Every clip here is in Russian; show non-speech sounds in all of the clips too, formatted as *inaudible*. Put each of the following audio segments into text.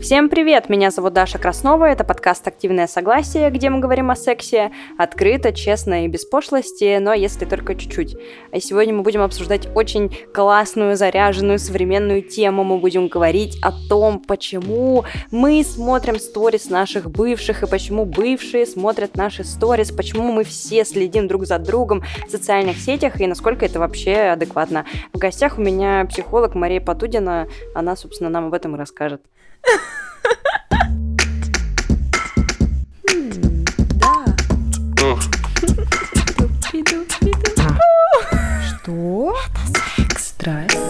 Всем привет! Меня зовут Даша Краснова, это подкаст «Активное согласие», где мы говорим о сексе открыто, честно и без пошлости, но если только чуть-чуть. А сегодня мы будем обсуждать очень классную, заряженную, современную тему. Мы будем говорить о том, почему мы смотрим сторис наших бывших, и почему бывшие смотрят наши сторис, почему мы все следим друг за другом в социальных сетях, и насколько это вообще адекватно. В гостях у меня психолог Мария Потудина, она, собственно, нам об этом и расскажет. Что? Это секс. Страсть?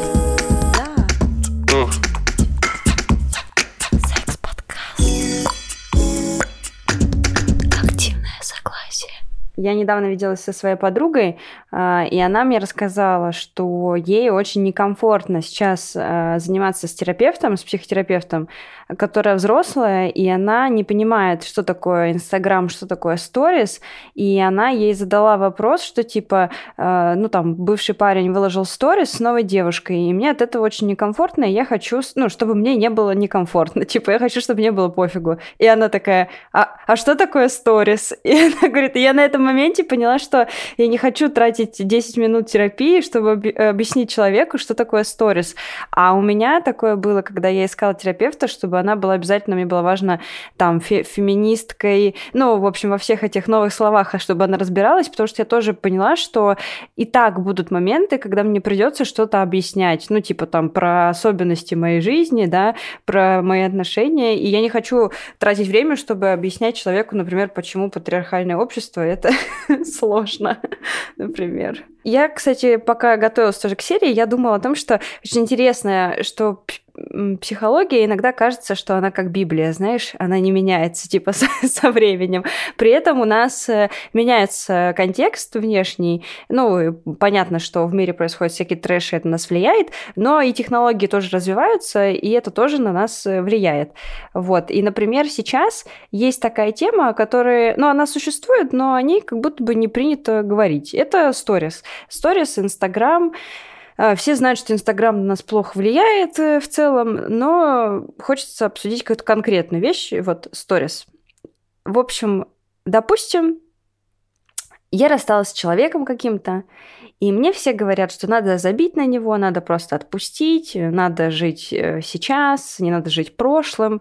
Я недавно виделась со своей подругой, а, и она мне рассказала, что ей очень некомфортно сейчас а, заниматься с терапевтом, с психотерапевтом, которая взрослая, и она не понимает, что такое Инстаграм, что такое сторис, и она ей задала вопрос, что типа, а, ну там, бывший парень выложил сторис с новой девушкой, и мне от этого очень некомфортно, и я хочу, ну, чтобы мне не было некомфортно, *laughs* типа, я хочу, чтобы мне было пофигу. И она такая, а, а что такое сторис? *laughs* И она говорит, я на этом моменте поняла, что я не хочу тратить 10 минут терапии, чтобы объяснить человеку, что такое сторис. А у меня такое было, когда я искала терапевта, чтобы она была обязательно, мне было важно там фе феминисткой, ну, в общем, во всех этих новых словах, а чтобы она разбиралась, потому что я тоже поняла, что и так будут моменты, когда мне придется что-то объяснять, ну, типа там про особенности моей жизни, да, про мои отношения, и я не хочу тратить время, чтобы объяснять человеку, например, почему патриархальное общество это *laughs* сложно, *laughs* например. Я, кстати, пока готовилась тоже к серии, я думала о том, что очень интересно, что психология иногда кажется, что она как Библия, знаешь, она не меняется типа *laughs* со, со временем. При этом у нас э, меняется контекст внешний. Ну, понятно, что в мире происходит всякий трэш, и это на нас влияет, но и технологии тоже развиваются, и это тоже на нас э, влияет. Вот. И, например, сейчас есть такая тема, которая, ну, она существует, но о ней как будто бы не принято говорить. Это сторис. Сторис, Инстаграм, а, все знают, что Инстаграм на нас плохо влияет э, в целом, но хочется обсудить какую-то конкретную вещь, вот сторис. В общем, допустим, я рассталась с человеком каким-то, и мне все говорят, что надо забить на него, надо просто отпустить, надо жить э, сейчас, не надо жить прошлым.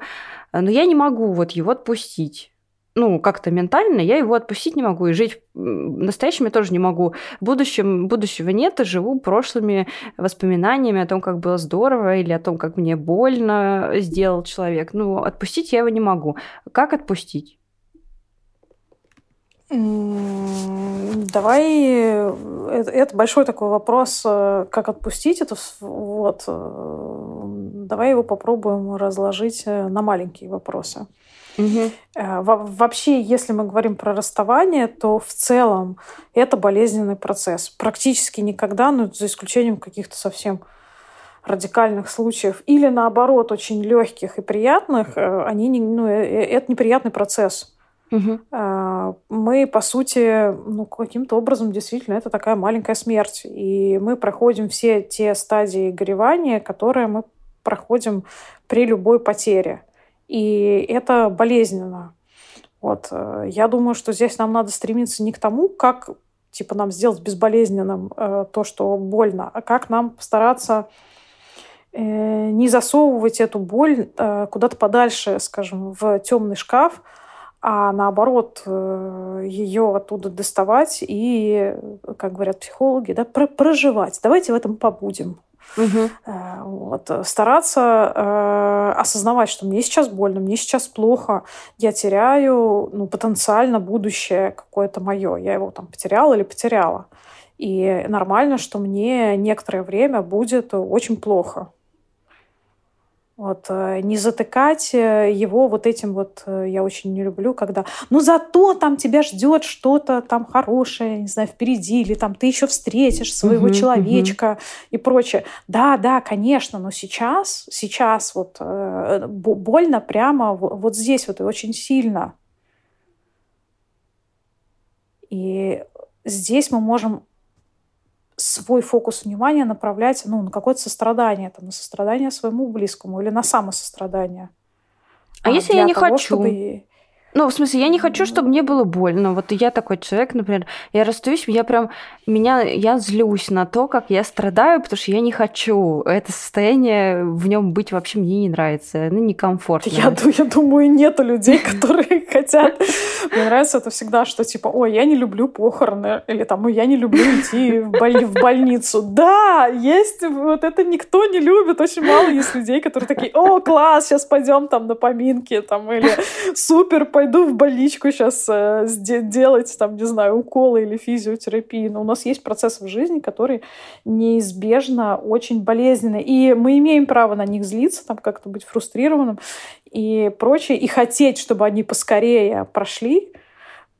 Но я не могу вот его отпустить ну, как-то ментально я его отпустить не могу, и жить настоящим я тоже не могу. В будущем, будущего нет, и живу прошлыми воспоминаниями о том, как было здорово, или о том, как мне больно сделал человек. Ну, отпустить я его не могу. Как отпустить? Давай, это, это большой такой вопрос, э, как отпустить это, вот, э, давай его попробуем разложить э, на маленькие вопросы. Угу. Вообще, если мы говорим про расставание, то в целом это болезненный процесс. Практически никогда, ну, за исключением каких-то совсем радикальных случаев, или наоборот, очень легких и приятных, э, они не, ну, э, это неприятный процесс. Угу. Мы, по сути, ну, каким-то образом действительно это такая маленькая смерть. И мы проходим все те стадии горевания, которые мы проходим при любой потере. И это болезненно. Вот. Э, я думаю, что здесь нам надо стремиться не к тому, как типа нам сделать безболезненным э, то, что больно, а как нам постараться э, не засовывать эту боль э, куда-то подальше, скажем, в темный шкаф, а наоборот э, ее оттуда доставать и, как говорят психологи, да, проживать. Давайте в этом побудем. Угу. Вот. Стараться э, осознавать, что мне сейчас больно, мне сейчас плохо, я теряю ну, потенциально будущее какое-то мое. Я его там потеряла или потеряла. И нормально, что мне некоторое время будет очень плохо. Вот, э, не затыкать э, его вот этим вот, э, я очень не люблю, когда, ну зато там тебя ждет что-то там хорошее, не знаю, впереди, или там ты еще встретишь своего uh-huh, человечка uh-huh. и прочее. Да, да, конечно, но сейчас, сейчас вот больно прямо вот здесь вот и очень сильно. И здесь мы можем свой фокус внимания направлять ну, на какое-то сострадание, там, на сострадание своему близкому или на самосострадание. А, а если я не того, хочу? Чтобы... Ну, в смысле, я не хочу, чтобы мне было больно. Вот я такой человек, например, я расстаюсь, я прям, меня, я злюсь на то, как я страдаю, потому что я не хочу. Это состояние, в нем быть вообще мне не нравится, ну, некомфортно. Я, я думаю, нету людей, *laughs* которые хотят. Мне нравится это всегда, что типа, ой, я не люблю похороны, или там, ой, я не люблю идти в, боль... в больницу. Да, есть, вот это никто не любит. Очень мало есть людей, которые такие, о, класс, сейчас пойдем там на поминки, там, или супер, пойду в больничку сейчас э, делать, там, не знаю, уколы или физиотерапии. Но у нас есть процессы в жизни, которые неизбежно очень болезненны. И мы имеем право на них злиться, там как-то быть фрустрированным и прочее. И хотеть, чтобы они поскорее прошли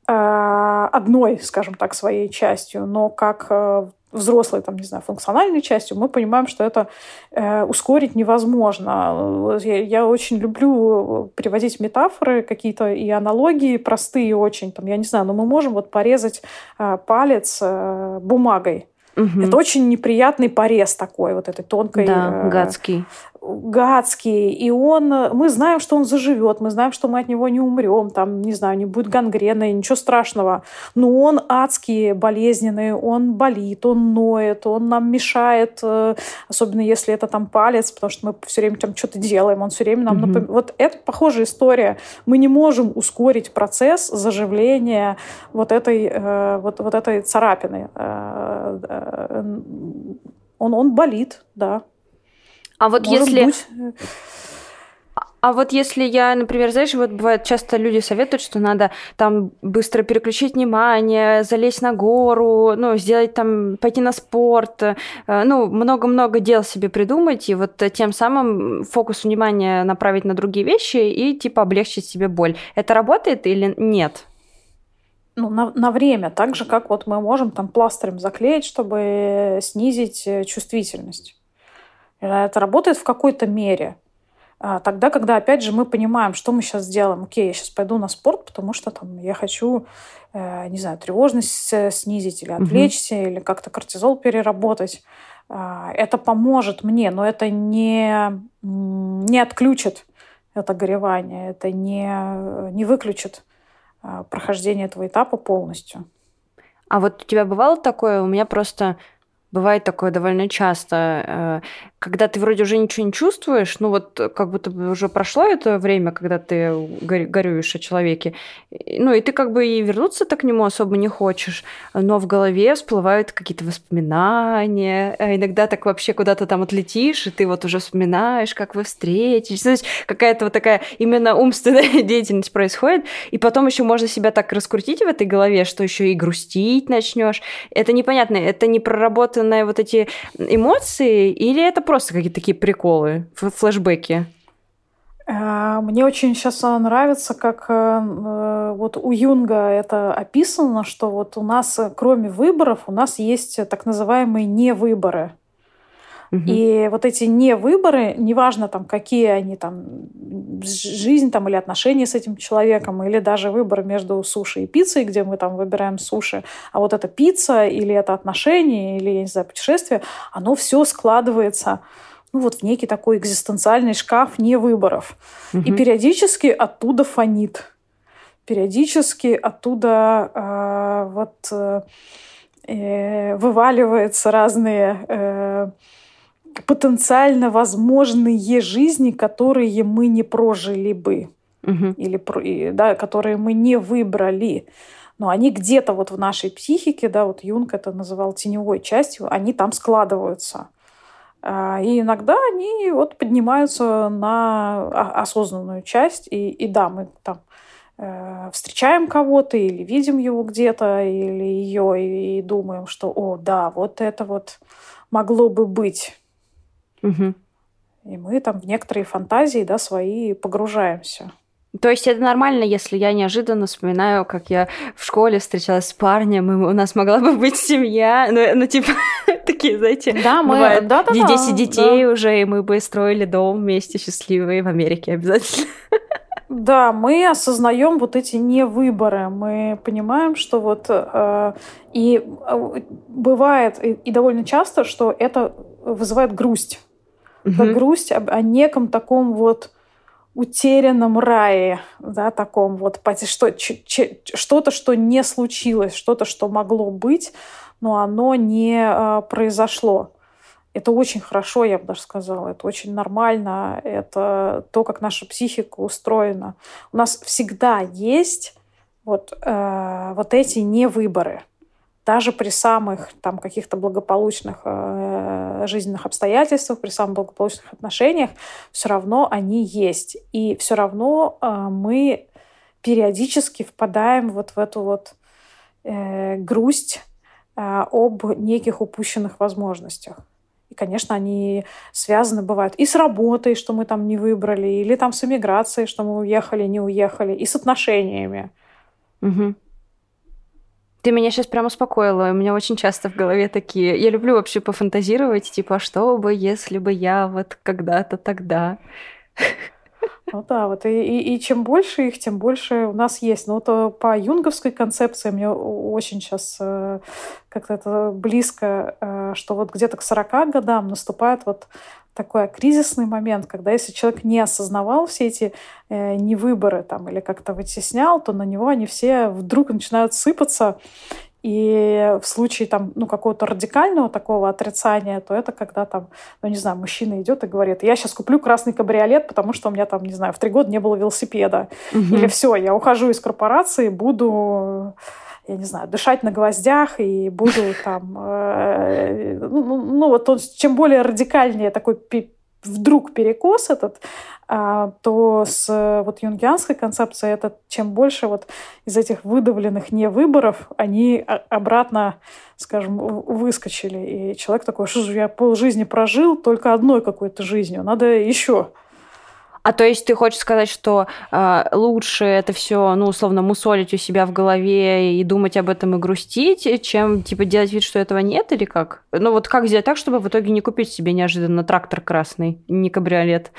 э, одной, скажем так, своей частью, но как э, взрослой, там, не знаю, функциональной частью, мы понимаем, что это э, ускорить невозможно. Я, я очень люблю приводить метафоры какие-то и аналогии простые очень. Там, я не знаю, но мы можем вот порезать э, палец э, бумагой. Угу. Это очень неприятный порез такой, вот этой тонкой. Да, э, гадский гадский, и он, мы знаем, что он заживет, мы знаем, что мы от него не умрем, там, не знаю, не будет гангрены, ничего страшного, но он адский, болезненный, он болит, он ноет, он нам мешает, э, особенно если это там палец, потому что мы все время там что-то делаем, он все время нам mm-hmm. напоминает. Вот это похожая история. Мы не можем ускорить процесс заживления вот этой, э, вот, вот этой царапины. Э, он, он болит, да. А вот Может если... Быть. А вот если я, например, знаешь, вот бывает часто люди советуют, что надо там быстро переключить внимание, залезть на гору, ну, сделать там, пойти на спорт, э, ну, много-много дел себе придумать, и вот тем самым фокус внимания направить на другие вещи и типа облегчить себе боль. Это работает или нет? ну, на, на время, так же, как вот мы можем там пластырем заклеить, чтобы снизить э, чувствительность. Это работает в какой-то мере. А, тогда, когда, опять же, мы понимаем, что мы сейчас делаем. Окей, я сейчас пойду на спорт, потому что там я хочу, э, не знаю, тревожность снизить или отвлечься, угу. или как-то кортизол переработать. А, это поможет мне, но это не, не отключит это горевание, это не, не выключит а, прохождение этого этапа полностью. А вот у тебя бывало такое? У меня просто Бывает такое довольно часто, э, когда ты вроде уже ничего не чувствуешь, ну вот как будто бы уже прошло это время, когда ты горюешь о человеке, ну и ты как бы и вернуться так к нему особо не хочешь, но в голове всплывают какие-то воспоминания, а иногда так вообще куда-то там отлетишь, и ты вот уже вспоминаешь, как вы встретились, то есть какая-то вот такая именно умственная *laughs* деятельность происходит, и потом еще можно себя так раскрутить в этой голове, что еще и грустить начнешь. Это непонятно, это не проработанные вот эти эмоции, или это просто какие-то такие приколы, флешбеки? Э, мне очень сейчас нравится, как э, э, вот у Юнга это описано, что вот у нас, кроме выборов, у нас есть так называемые невыборы. И вот эти невыборы, неважно там, какие они там, жизнь там или отношения с этим человеком, или даже выбор между суши и пиццей, где мы там выбираем суши, а вот эта пицца или это отношения, или, я не знаю, путешествие, оно все складывается ну, вот в некий такой экзистенциальный шкаф невыборов. Угу. И периодически оттуда фонит. Периодически оттуда э, вот э, э вываливаются разные э, потенциально возможные жизни, которые мы не прожили бы. Угу. Или, да, которые мы не выбрали. Но они где-то вот в нашей психике, да, вот Юнг это называл теневой частью, они там складываются. А, и иногда они вот поднимаются на осознанную часть. И, и да, мы там э, встречаем кого-то или видим его где-то, или ее, и, и думаем, что, о, да, вот это вот могло бы быть. Угу. И мы там в некоторые фантазии да, свои погружаемся. То есть это нормально, если я неожиданно вспоминаю, как я в школе встречалась с парнем, и у нас могла бы быть семья, ну, ну типа, *laughs* такие, знаете, да, мы, бывает, да, да, 10 детей да. уже, и мы бы строили дом вместе счастливые в Америке обязательно. Да, мы осознаем вот эти невыборы. Мы понимаем, что вот э, и э, бывает и, и довольно часто, что это вызывает грусть угу. грусть об, о неком таком вот утерянном рае, да, таком вот, что, что-то, что не случилось, что-то, что могло быть, но оно не э, произошло. Это очень хорошо, я бы даже сказала. Это очень нормально. Это то, как наша психика устроена. У нас всегда есть вот, э, вот эти невыборы. Даже при самых там, каких-то благополучных э, жизненных обстоятельствах, при самых благополучных отношениях, все равно они есть. И все равно э, мы периодически впадаем вот в эту вот э, грусть э, об неких упущенных возможностях. И, конечно, они связаны бывают и с работой, что мы там не выбрали, или там с эмиграцией, что мы уехали, не уехали, и с отношениями. Угу. Ты меня сейчас прям успокоила. У меня очень часто в голове такие... Я люблю вообще пофантазировать, типа, а что бы, если бы я вот когда-то тогда... Ну да, вот и, и, и чем больше их, тем больше у нас есть. Но вот э, по юнговской концепции мне очень сейчас э, как-то это близко, э, что вот где-то к 40 годам наступает вот такой кризисный момент, когда если человек не осознавал все эти э, невыборы там, или как-то вытеснял, то на него они все вдруг начинают сыпаться, и в случае там, ну, какого-то радикального такого отрицания, то это когда там, ну, не знаю, мужчина идет и говорит, я сейчас куплю красный кабриолет, потому что у меня там, не знаю, в три года не было велосипеда. Угу. Или все, я ухожу из корпорации, буду я не знаю, дышать на гвоздях и буду там... Э, ну, ну, ну, вот он, чем более радикальнее такой вдруг перекос этот, а, то с вот юнгианской концепцией это чем больше вот из этих выдавленных невыборов они обратно, скажем, выскочили. И человек такой, что же я полжизни прожил только одной какой-то жизнью, надо еще. А то есть ты хочешь сказать, что э, лучше это все, ну, условно, мусолить у себя в голове и думать об этом и грустить, чем, типа, делать вид, что этого нет, или как? Ну, вот как сделать так, чтобы в итоге не купить себе неожиданно трактор красный, не кабриолет?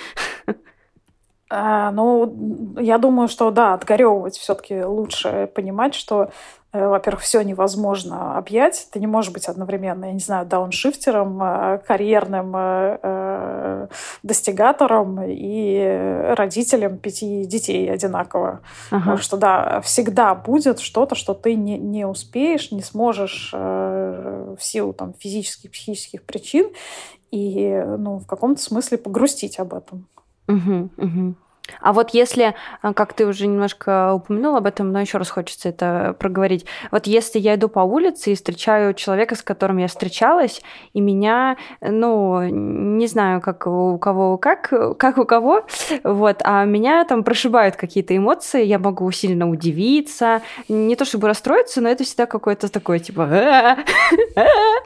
А, ну, я думаю, что да, отгоревывать все-таки лучше понимать, что во-первых, все невозможно объять. Ты не можешь быть одновременно, я не знаю, дауншифтером, э, карьерным э, достигатором и родителем пяти детей одинаково. Ага. Потому что, да, всегда будет что-то, что ты не, не успеешь, не сможешь в силу там, физических, психических причин и ну, в каком-то смысле погрустить об этом. Угу, угу. А вот если, э, как ты уже немножко упомянул об этом, но еще раз хочется это проговорить. Вот если я иду по улице и встречаю человека, с которым я встречалась, и меня, ну, не знаю, как у кого, как, как у кого, вот, а меня там прошибают какие-то эмоции, я могу сильно удивиться, не то чтобы расстроиться, но это всегда какое-то такое, типа, *laughs*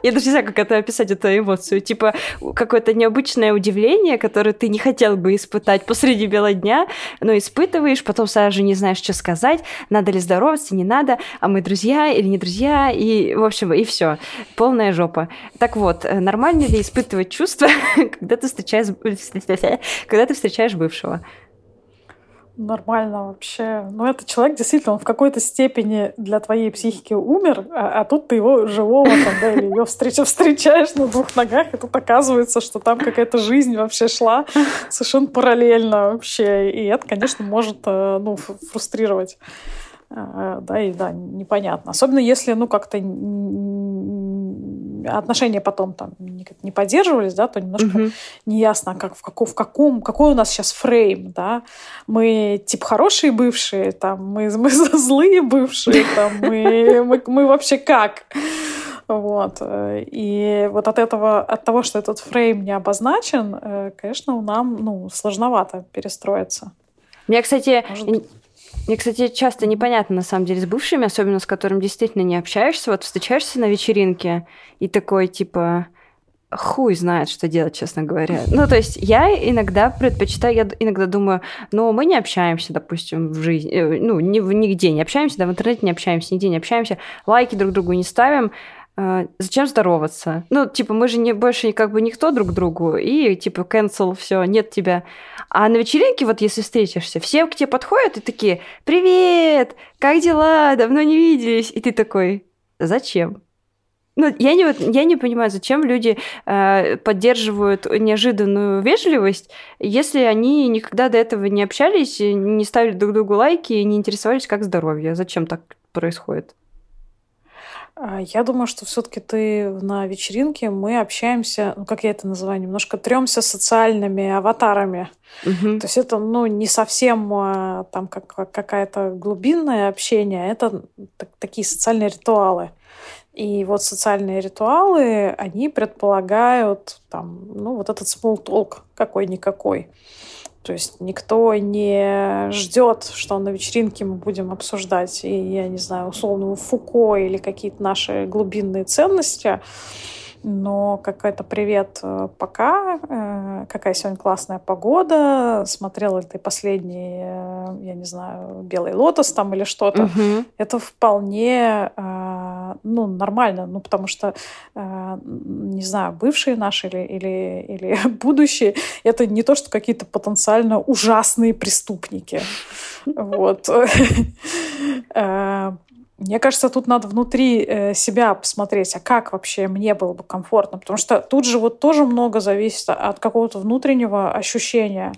я даже не знаю, как это описать, эту эмоцию, типа, какое-то необычное удивление, которое ты не хотел бы испытать посреди бела дня, дня, но испытываешь, потом сразу же не знаешь, что сказать, надо ли здороваться, не надо, а мы друзья или не друзья, и, в общем, и все. Полная жопа. Так вот, э, нормально ли испытывать чувства, *laughs* когда ты встречаешь, *laughs* когда ты встречаешь бывшего? Нормально вообще. Но этот человек действительно, он в какой-то степени для твоей психики умер, а, а тут ты его живого там, да, или ее встреч, встречаешь на двух ногах, и тут оказывается, что там какая-то жизнь вообще шла совершенно параллельно вообще. И это, конечно, может э, ну, фрустрировать. Э, да, и да, непонятно. Особенно если, ну, как-то отношения потом там не поддерживались, да, то немножко угу. неясно, как, в, каком, в каком, какой у нас сейчас фрейм, да. Мы, типа, хорошие бывшие, там, мы, *laughs* мы злые бывшие, там, мы, мы, мы вообще как? Вот. И вот от этого, от того, что этот фрейм не обозначен, э, конечно, нам, ну, сложновато перестроиться. Мне, кстати, Может мне, кстати, часто непонятно, на самом деле, с бывшими, особенно с которыми действительно не общаешься. Вот встречаешься на вечеринке и такой, типа, хуй знает, что делать, честно говоря. Ну, то есть я иногда предпочитаю, я иногда думаю, ну, мы не общаемся, допустим, в жизни, э, ну, ни, нигде не общаемся, да, в интернете не общаемся, нигде не общаемся, лайки друг другу не ставим, зачем здороваться? Ну, типа, мы же не больше как бы никто друг другу, и типа cancel, все, нет тебя. А на вечеринке, вот если встретишься, все к тебе подходят и такие, привет, как дела, давно не виделись, и ты такой, зачем? Ну, я не, вот, я не понимаю, зачем люди э, поддерживают неожиданную вежливость, если они никогда до этого не общались, не ставили друг другу лайки и не интересовались, как здоровье. Зачем так происходит? А, я думаю, что все-таки ты на вечеринке мы общаемся, ну как я это называю, немножко тремся социальными аватарами. Угу. То есть это ну не совсем а, там как какая-то глубинное общение, это такие социальные ритуалы. И вот социальные ритуалы, они предполагают там, ну, вот этот small talk какой-никакой. То есть никто не ждет, что на вечеринке мы будем обсуждать, и, я не знаю, условного Фуко или какие-то наши глубинные ценности, но какой-то привет э, пока, э, какая сегодня классная погода, смотрела ли ты последний, э, я не знаю, белый лотос там или что-то, угу. это вполне ну, нормально, ну, потому что, не знаю, бывшие наши или, или, или *laughs* будущие, это не то, что какие-то потенциально ужасные преступники. Вот. *laughs* Мне кажется, тут надо внутри э, себя посмотреть, а как вообще мне было бы комфортно, потому что тут же вот тоже много зависит от какого-то внутреннего ощущения.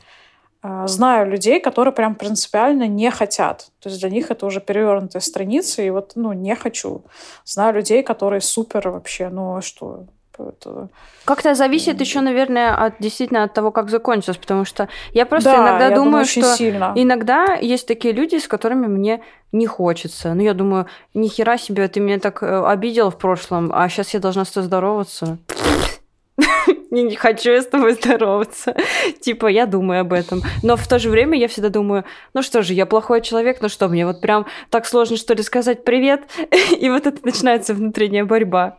Э, знаю людей, которые прям принципиально не хотят. То есть для них это уже перевернутая страница, и вот, ну, не хочу. Знаю людей, которые супер вообще, ну, а что, это... Как-то зависит еще, наверное, от действительно от того, как закончилось, потому что я просто да, иногда я думаю, думаю что сильно. иногда есть такие люди, с которыми мне не хочется. Ну, я думаю, ни хера себе, ты меня так э, обидел в прошлом, а сейчас я должна с тобой здороваться. *laughs* Я не хочу я с тобой здороваться. Типа, я думаю об этом. Но в то же время я всегда думаю, ну что же, я плохой человек, ну что, мне вот прям так сложно, что ли, сказать привет? *laughs* И вот это начинается внутренняя борьба.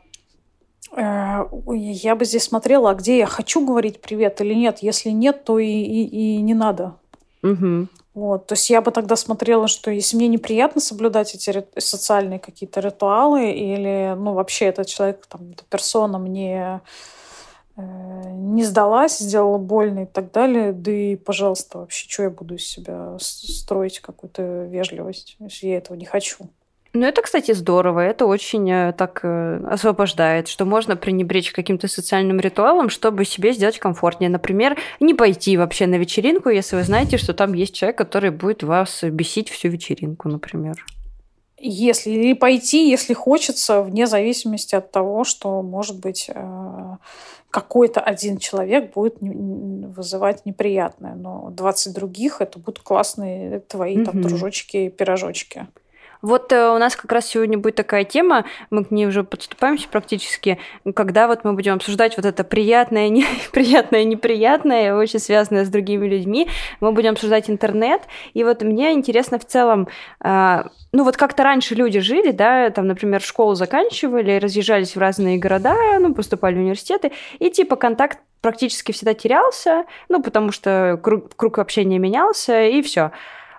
Э, я бы здесь смотрела, а где я хочу говорить привет или нет. Если нет, то и, и, и не надо. Угу. Вот, то есть я бы тогда смотрела, что если мне неприятно соблюдать эти социальные какие-то ритуалы, или, ну, вообще этот человек, там, эта персона мне не сдалась, сделала больно и так далее, да и, пожалуйста, вообще, что я буду из себя строить какую-то вежливость, если я этого не хочу. Ну, это, кстати, здорово. Это очень э, так э, освобождает, что можно пренебречь каким-то социальным ритуалом, чтобы себе сделать комфортнее. Например, не пойти вообще на вечеринку, если вы знаете, что там есть человек, который будет вас бесить всю вечеринку, например. Если или пойти, если хочется, вне зависимости от того, что, может быть, э, какой-то один человек будет вызывать неприятное, но 20 других это будут классные твои mm-hmm. там дружочки, пирожочки. Вот э, у нас как раз сегодня будет такая тема, мы к ней уже подступаемся практически, когда вот мы будем обсуждать вот это приятное, неприятное, *laughs* неприятное, очень связанное с другими людьми. Мы будем обсуждать интернет. И вот мне интересно в целом, э, ну вот как-то раньше люди жили, да, там, например, школу заканчивали, разъезжались в разные города, ну, поступали в университеты, и типа контакт практически всегда терялся, ну, потому что круг, круг общения менялся, и все.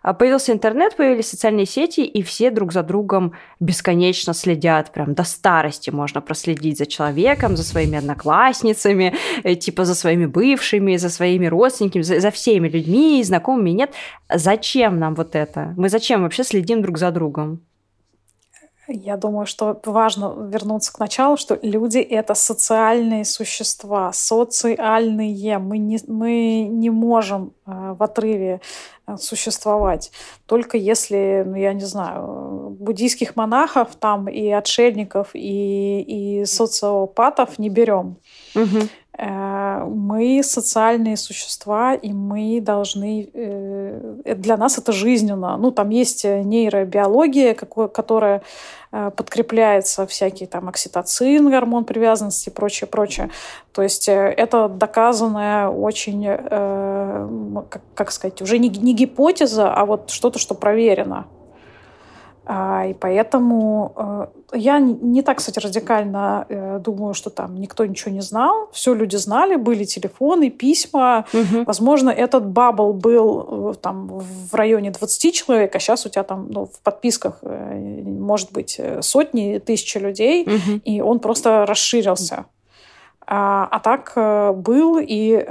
А появился интернет, появились социальные сети, и все друг за другом бесконечно следят. Прям до старости можно проследить за человеком, за своими одноклассницами, э, типа за своими бывшими, за своими родственниками, за, за всеми людьми, знакомыми. Нет, зачем нам вот это? Мы зачем вообще следим друг за другом? Я думаю, что важно вернуться к началу, что люди — это социальные существа, социальные. Мы не, мы не можем э, в отрыве э, существовать. Только если, ну, я не знаю, буддийских монахов там и отшельников, и, и социопатов не берем. Угу. Мы социальные существа, и мы должны... Для нас это жизненно. Ну, там есть нейробиология, которая Э, подкрепляется всякий там окситоцин, гормон привязанности и прочее, прочее. То есть э, это доказанная очень, э, как, сказать, уже не гипотеза, а вот что-то, что проверено. А, и поэтому э, я не так, кстати, радикально э, думаю, что там никто ничего не знал. Все люди знали, были телефоны, письма. Угу. Возможно, этот бабл был э, там в районе 20 человек, а сейчас у тебя там ну, в подписках может быть сотни, тысячи людей, угу. и он просто расширился. А, а так был и,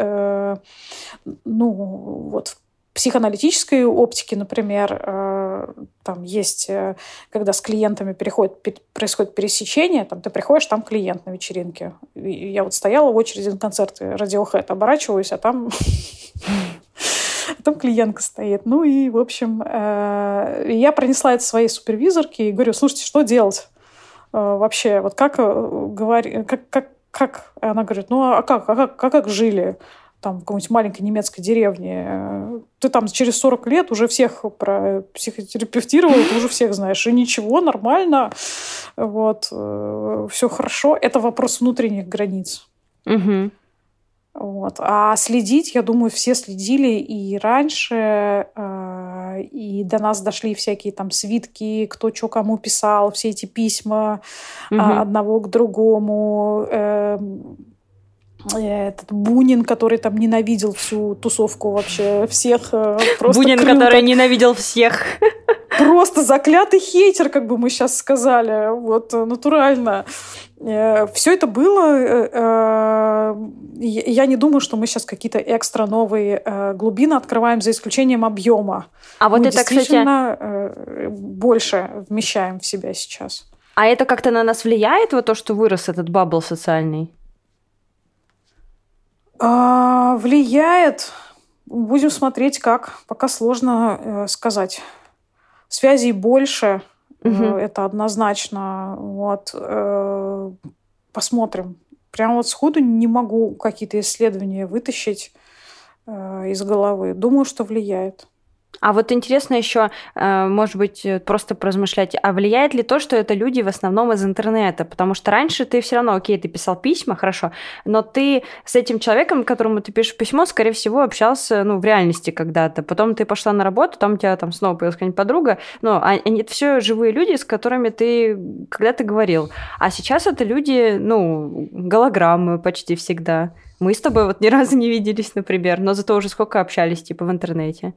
ну, вот психоаналитической оптике, например, э, там есть, э, когда с клиентами переходит, происходит пересечение, там ты приходишь, там клиент на вечеринке. И я вот стояла в очереди на концерты Radiohead, оборачиваюсь, а там *laughs* там клиентка стоит. Ну и, в общем, э, я пронесла это своей супервизорке и говорю, слушайте, что делать? Вообще, вот как говори, как, как, как? Она говорит, ну а как, а как, а как жили? Там в какой-нибудь маленькой немецкой деревне, ты там через 40 лет уже всех про психотерапевтировал, ты уже всех знаешь, и ничего, нормально, вот, э, все хорошо. Это вопрос внутренних границ. Угу. Вот. А следить, я думаю, все следили и раньше, э, и до нас дошли всякие там свитки, кто что кому писал, все эти письма угу. одного к другому, эм, этот Бунин, который там ненавидел всю тусовку вообще всех. Э, просто Бунин, круто. который ненавидел всех. Просто заклятый хейтер, как бы мы сейчас сказали. Вот, э, натурально. Э, Все это было. Я не думаю, что мы сейчас какие-то экстра новые глубины открываем за исключением объема. А вот мы это, кстати, больше вмещаем в себя сейчас. А это как-то на нас влияет, вот то, что вырос этот бабл социальный? А, влияет. Будем смотреть, как. Пока сложно э, сказать. Связей больше. Угу. Э, это однозначно. Вот. Э, посмотрим. Прям вот сходу не могу какие-то исследования вытащить э, из головы. Думаю, что влияет. А вот интересно еще, э, может быть, э, просто поразмышлять, а влияет ли то, что это люди в основном из интернета? Потому что раньше ты все равно, окей, ты писал письма, хорошо, но ты с этим человеком, которому ты пишешь письмо, скорее всего, общался, ну, в реальности когда-то. Потом ты пошла на работу, там у тебя там снова появилась какая-нибудь подруга. Ну, а, они это все живые люди, с которыми ты когда-то говорил. А сейчас это люди, ну, голограммы почти всегда. Мы с тобой вот ни разу не виделись, например, но зато уже сколько общались, типа, в интернете.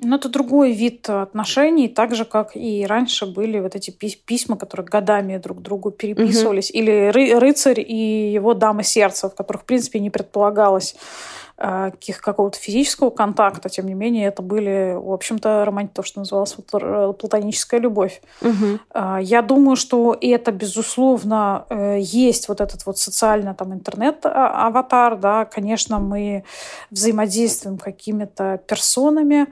Ну, это другой вид отношений, так же, как и раньше были вот эти письма, которые годами друг другу переписывались. Угу. Или ры рыцарь и его дама сердца, в которых, в принципе, не предполагалось какого-то физического контакта, тем не менее, это были, в общем-то, романтика, то, что называлось э, платоническая любовь. Угу. Я думаю, что это, безусловно, есть вот этот вот социальный там интернет-аватар, да, конечно, мы взаимодействуем какими-то персонами,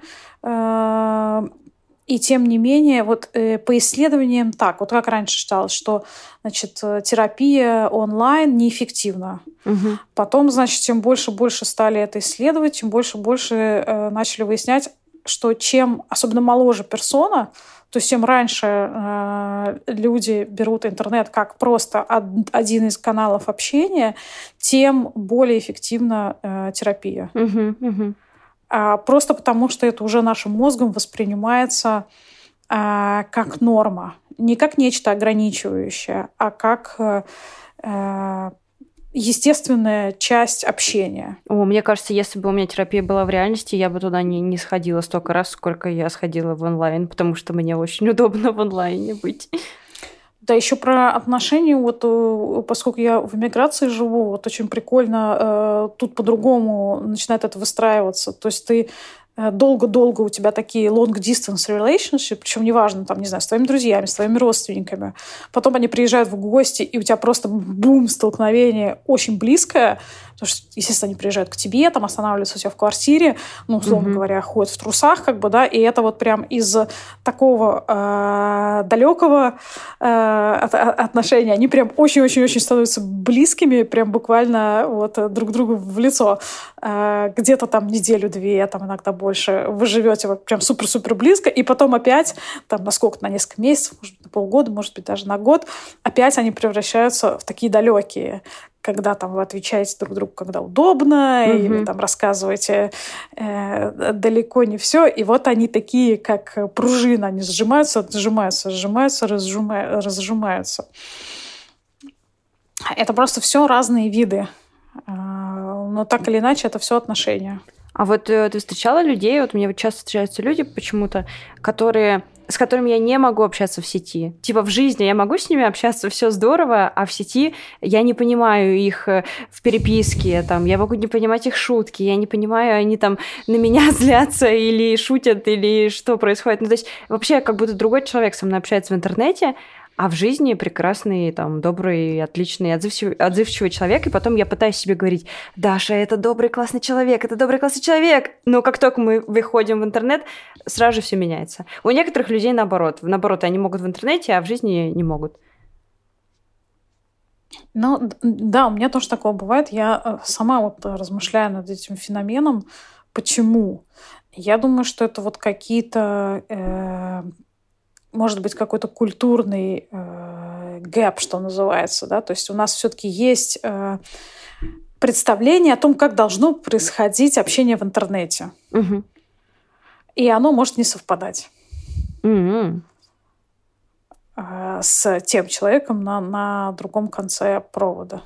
и тем не менее, вот э, по исследованиям так, вот как раньше считалось, что значит, терапия онлайн неэффективна. Угу. Потом, значит, чем больше больше стали это исследовать, тем больше больше э, начали выяснять, что чем, особенно моложе персона, то есть чем раньше э, люди берут интернет как просто од, один из каналов общения, тем более эффективна э, терапия. Угу, угу а, просто потому, что это уже нашим мозгом воспринимается а, как норма. Не как нечто ограничивающее, а как а, естественная часть общения. О, мне кажется, если бы у меня терапия была в реальности, я бы туда не, не сходила столько раз, сколько я сходила в онлайн, потому что мне очень *laughs* удобно в онлайне быть. Да, еще про отношения, вот э, поскольку я в эмиграции живу, вот очень прикольно, э, тут по-другому начинает это выстраиваться. То есть ты Э, долго-долго у тебя такие long-distance relationship, причем неважно, там, не знаю, с твоими друзьями, с твоими родственниками. Потом они приезжают в гости, и у тебя просто бум, столкновение очень близкое, потому что, естественно, они приезжают к тебе, там останавливаются у тебя в квартире, ну, условно mm-hmm. говоря, ходят в трусах, как бы, да, и это вот прям из такого э, далекого э, отношения, они прям очень-очень-очень становятся близкими, прям буквально вот друг другу в лицо. Э, где-то там неделю-две, там иногда больше больше, вы живете вот прям супер-супер близко, и потом опять, там, на сколько, на несколько месяцев, может быть, на полгода, может быть, даже на год, опять они превращаются в такие далекие, когда там вы отвечаете друг другу, когда удобно, mm-hmm. или там рассказываете э, далеко не все, и вот они такие, как пружина, они сжимаются, сжимаются, сжимаются, разжимаются, разжимаются. Это просто все разные виды, а, но так или иначе это все отношения. А вот э, ты встречала людей, вот мне вот часто встречаются люди почему-то, которые с которыми я не могу общаться в сети. Типа в жизни я могу с ними общаться, все здорово, а в сети я не понимаю их э, в переписке, там, я могу не понимать их шутки, я не понимаю, они там на меня *laughs* злятся или шутят, или что происходит. Ну, то есть вообще как будто другой человек со мной общается в интернете, а в жизни прекрасный, там, добрый, отличный, отзывчивый, отзывчивый человек, и потом я пытаюсь себе говорить, Даша, это добрый, классный человек, это добрый, классный человек, но как только мы выходим в интернет, сразу же все меняется. У некоторых людей наоборот, наоборот, они могут в интернете, а в жизни не могут. Ну, да, у меня тоже такое бывает. Я э, сама вот размышляю над этим феноменом. Почему? Я думаю, что это вот какие-то э, может быть какой-то культурный э, гэп, что называется, да, то есть у нас все-таки есть э, представление о том, как должно происходить общение в интернете, угу. и оно может не совпадать. Угу с тем человеком на, на другом конце провода.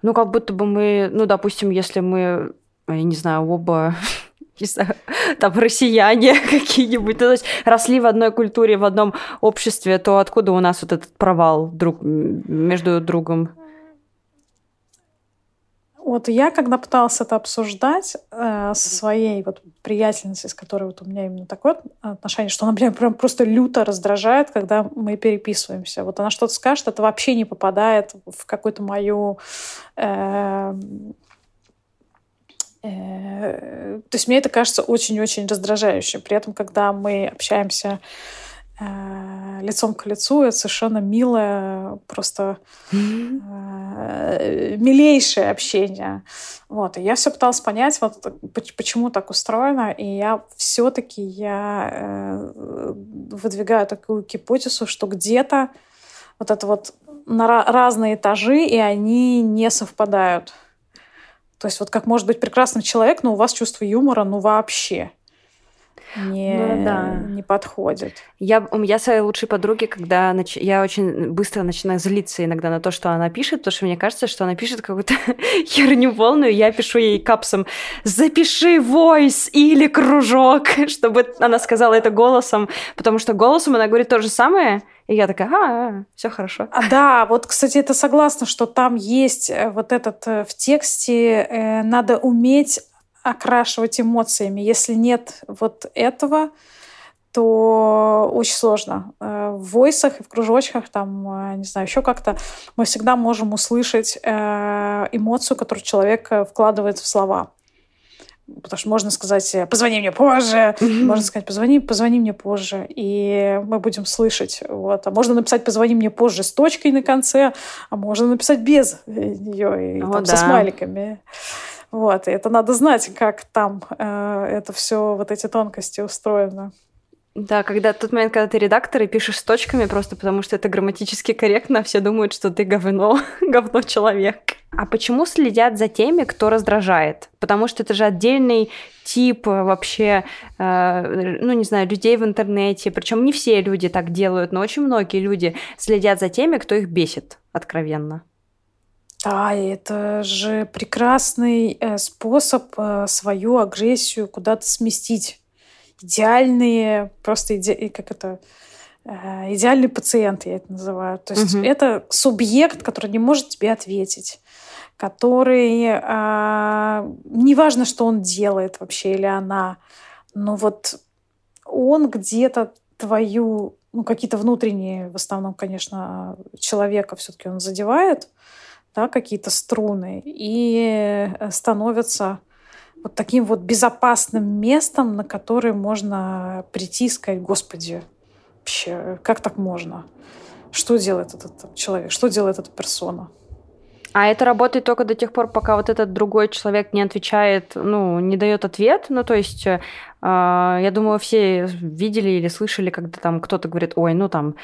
Ну, как будто бы мы, ну, допустим, если мы, я не знаю, оба не знаю, там россияне *laughs* какие-нибудь, то есть росли в одной культуре, в одном обществе, то откуда у нас вот этот провал друг, между другом? Вот я, когда пыталась это обсуждать э, со своей вот приятельницей, с которой вот у меня именно такое отношение, что она меня прям просто люто раздражает, когда мы переписываемся. Вот она что-то скажет, это вообще не попадает в какую-то мою Э, то есть мне это кажется очень-очень раздражающим. При этом, когда мы общаемся э, лицом к лицу, это совершенно милое, просто э, милейшее общение. Вот. И я все пыталась понять, вот почему так устроено, и я все-таки я выдвигаю такую гипотезу, что где-то вот это вот на разные этажи, и они не совпадают. То есть вот как может быть прекрасный человек, но у вас чувство юмора ну вообще не, ну, да. не подходит. Я, у меня своей лучшей подруги, когда нач... я очень быстро начинаю злиться иногда на то, что она пишет, потому что мне кажется, что она пишет какую-то *laughs* херню полную, я пишу ей капсом «запиши войс или кружок», *laughs* чтобы она сказала это голосом, потому что голосом она говорит то же самое, и я такая, а, все хорошо. А, да, вот, кстати, это согласна, что там есть э, вот этот э, в тексте, э, надо уметь окрашивать эмоциями. Если нет вот этого, то очень сложно. Э, в войсах и в кружочках, там, не знаю, еще как-то мы всегда можем услышать эмоцию, которую человек вкладывает в слова. Потому что можно сказать «позвони мне позже», mm-hmm. можно сказать «позвони, позвони мне позже», и мы будем слышать. Вот. А можно написать «позвони мне позже» с точкой на конце, а можно написать без нее, и, О, там, да. со смайликами. Вот, и это надо знать, как там э, это все, вот эти тонкости устроены. Да, когда тот момент, когда ты редактор и пишешь с точками просто потому, что это грамматически корректно, все думают, что ты говно, *laughs* говно человек. А почему следят за теми, кто раздражает? Потому что это же отдельный тип вообще, э, ну не знаю, людей в интернете. Причем не все люди так делают, но очень многие люди следят за теми, кто их бесит откровенно. Да, это же прекрасный э, способ э, свою агрессию куда-то сместить идеальные, просто иде, как это, э, идеальный пациент, я это называю. То есть угу. это субъект, который не может тебе ответить, который, э, неважно, что он делает вообще или она, но вот он где-то твою, ну, какие-то внутренние, в основном, конечно, человека все-таки он задевает, да, какие-то струны, и становится вот таким вот безопасным местом, на которое можно прийти и сказать, Господи, вообще, как так можно? Что делает этот человек? Что делает эта персона? А это работает только до тех пор, пока вот этот другой человек не отвечает, ну, не дает ответ. Ну, то есть, э, я думаю, все видели или слышали, когда там кто-то говорит, ой, ну там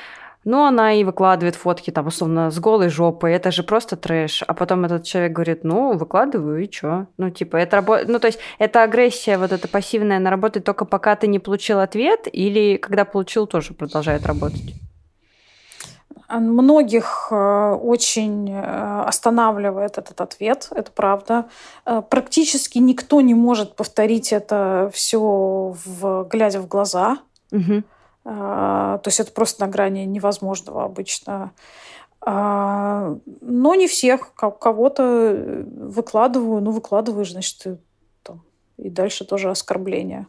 ну, она и выкладывает фотки, там, условно, с голой жопой. Это же просто трэш. А потом этот человек говорит, ну, выкладываю, и чё? Ну, типа, это работает... Ну, то есть, это агрессия вот эта пассивная, она работает только пока ты не получил ответ, или когда получил, тоже продолжает работать? Многих э, очень э, останавливает этот ответ, это правда. Э, практически никто не может повторить это все, в, глядя в глаза. Угу. А, то есть это просто на грани невозможного обычно. А, но не всех. Кого-то выкладываю. Ну, выкладываешь, значит, и, там, и дальше тоже оскорбление.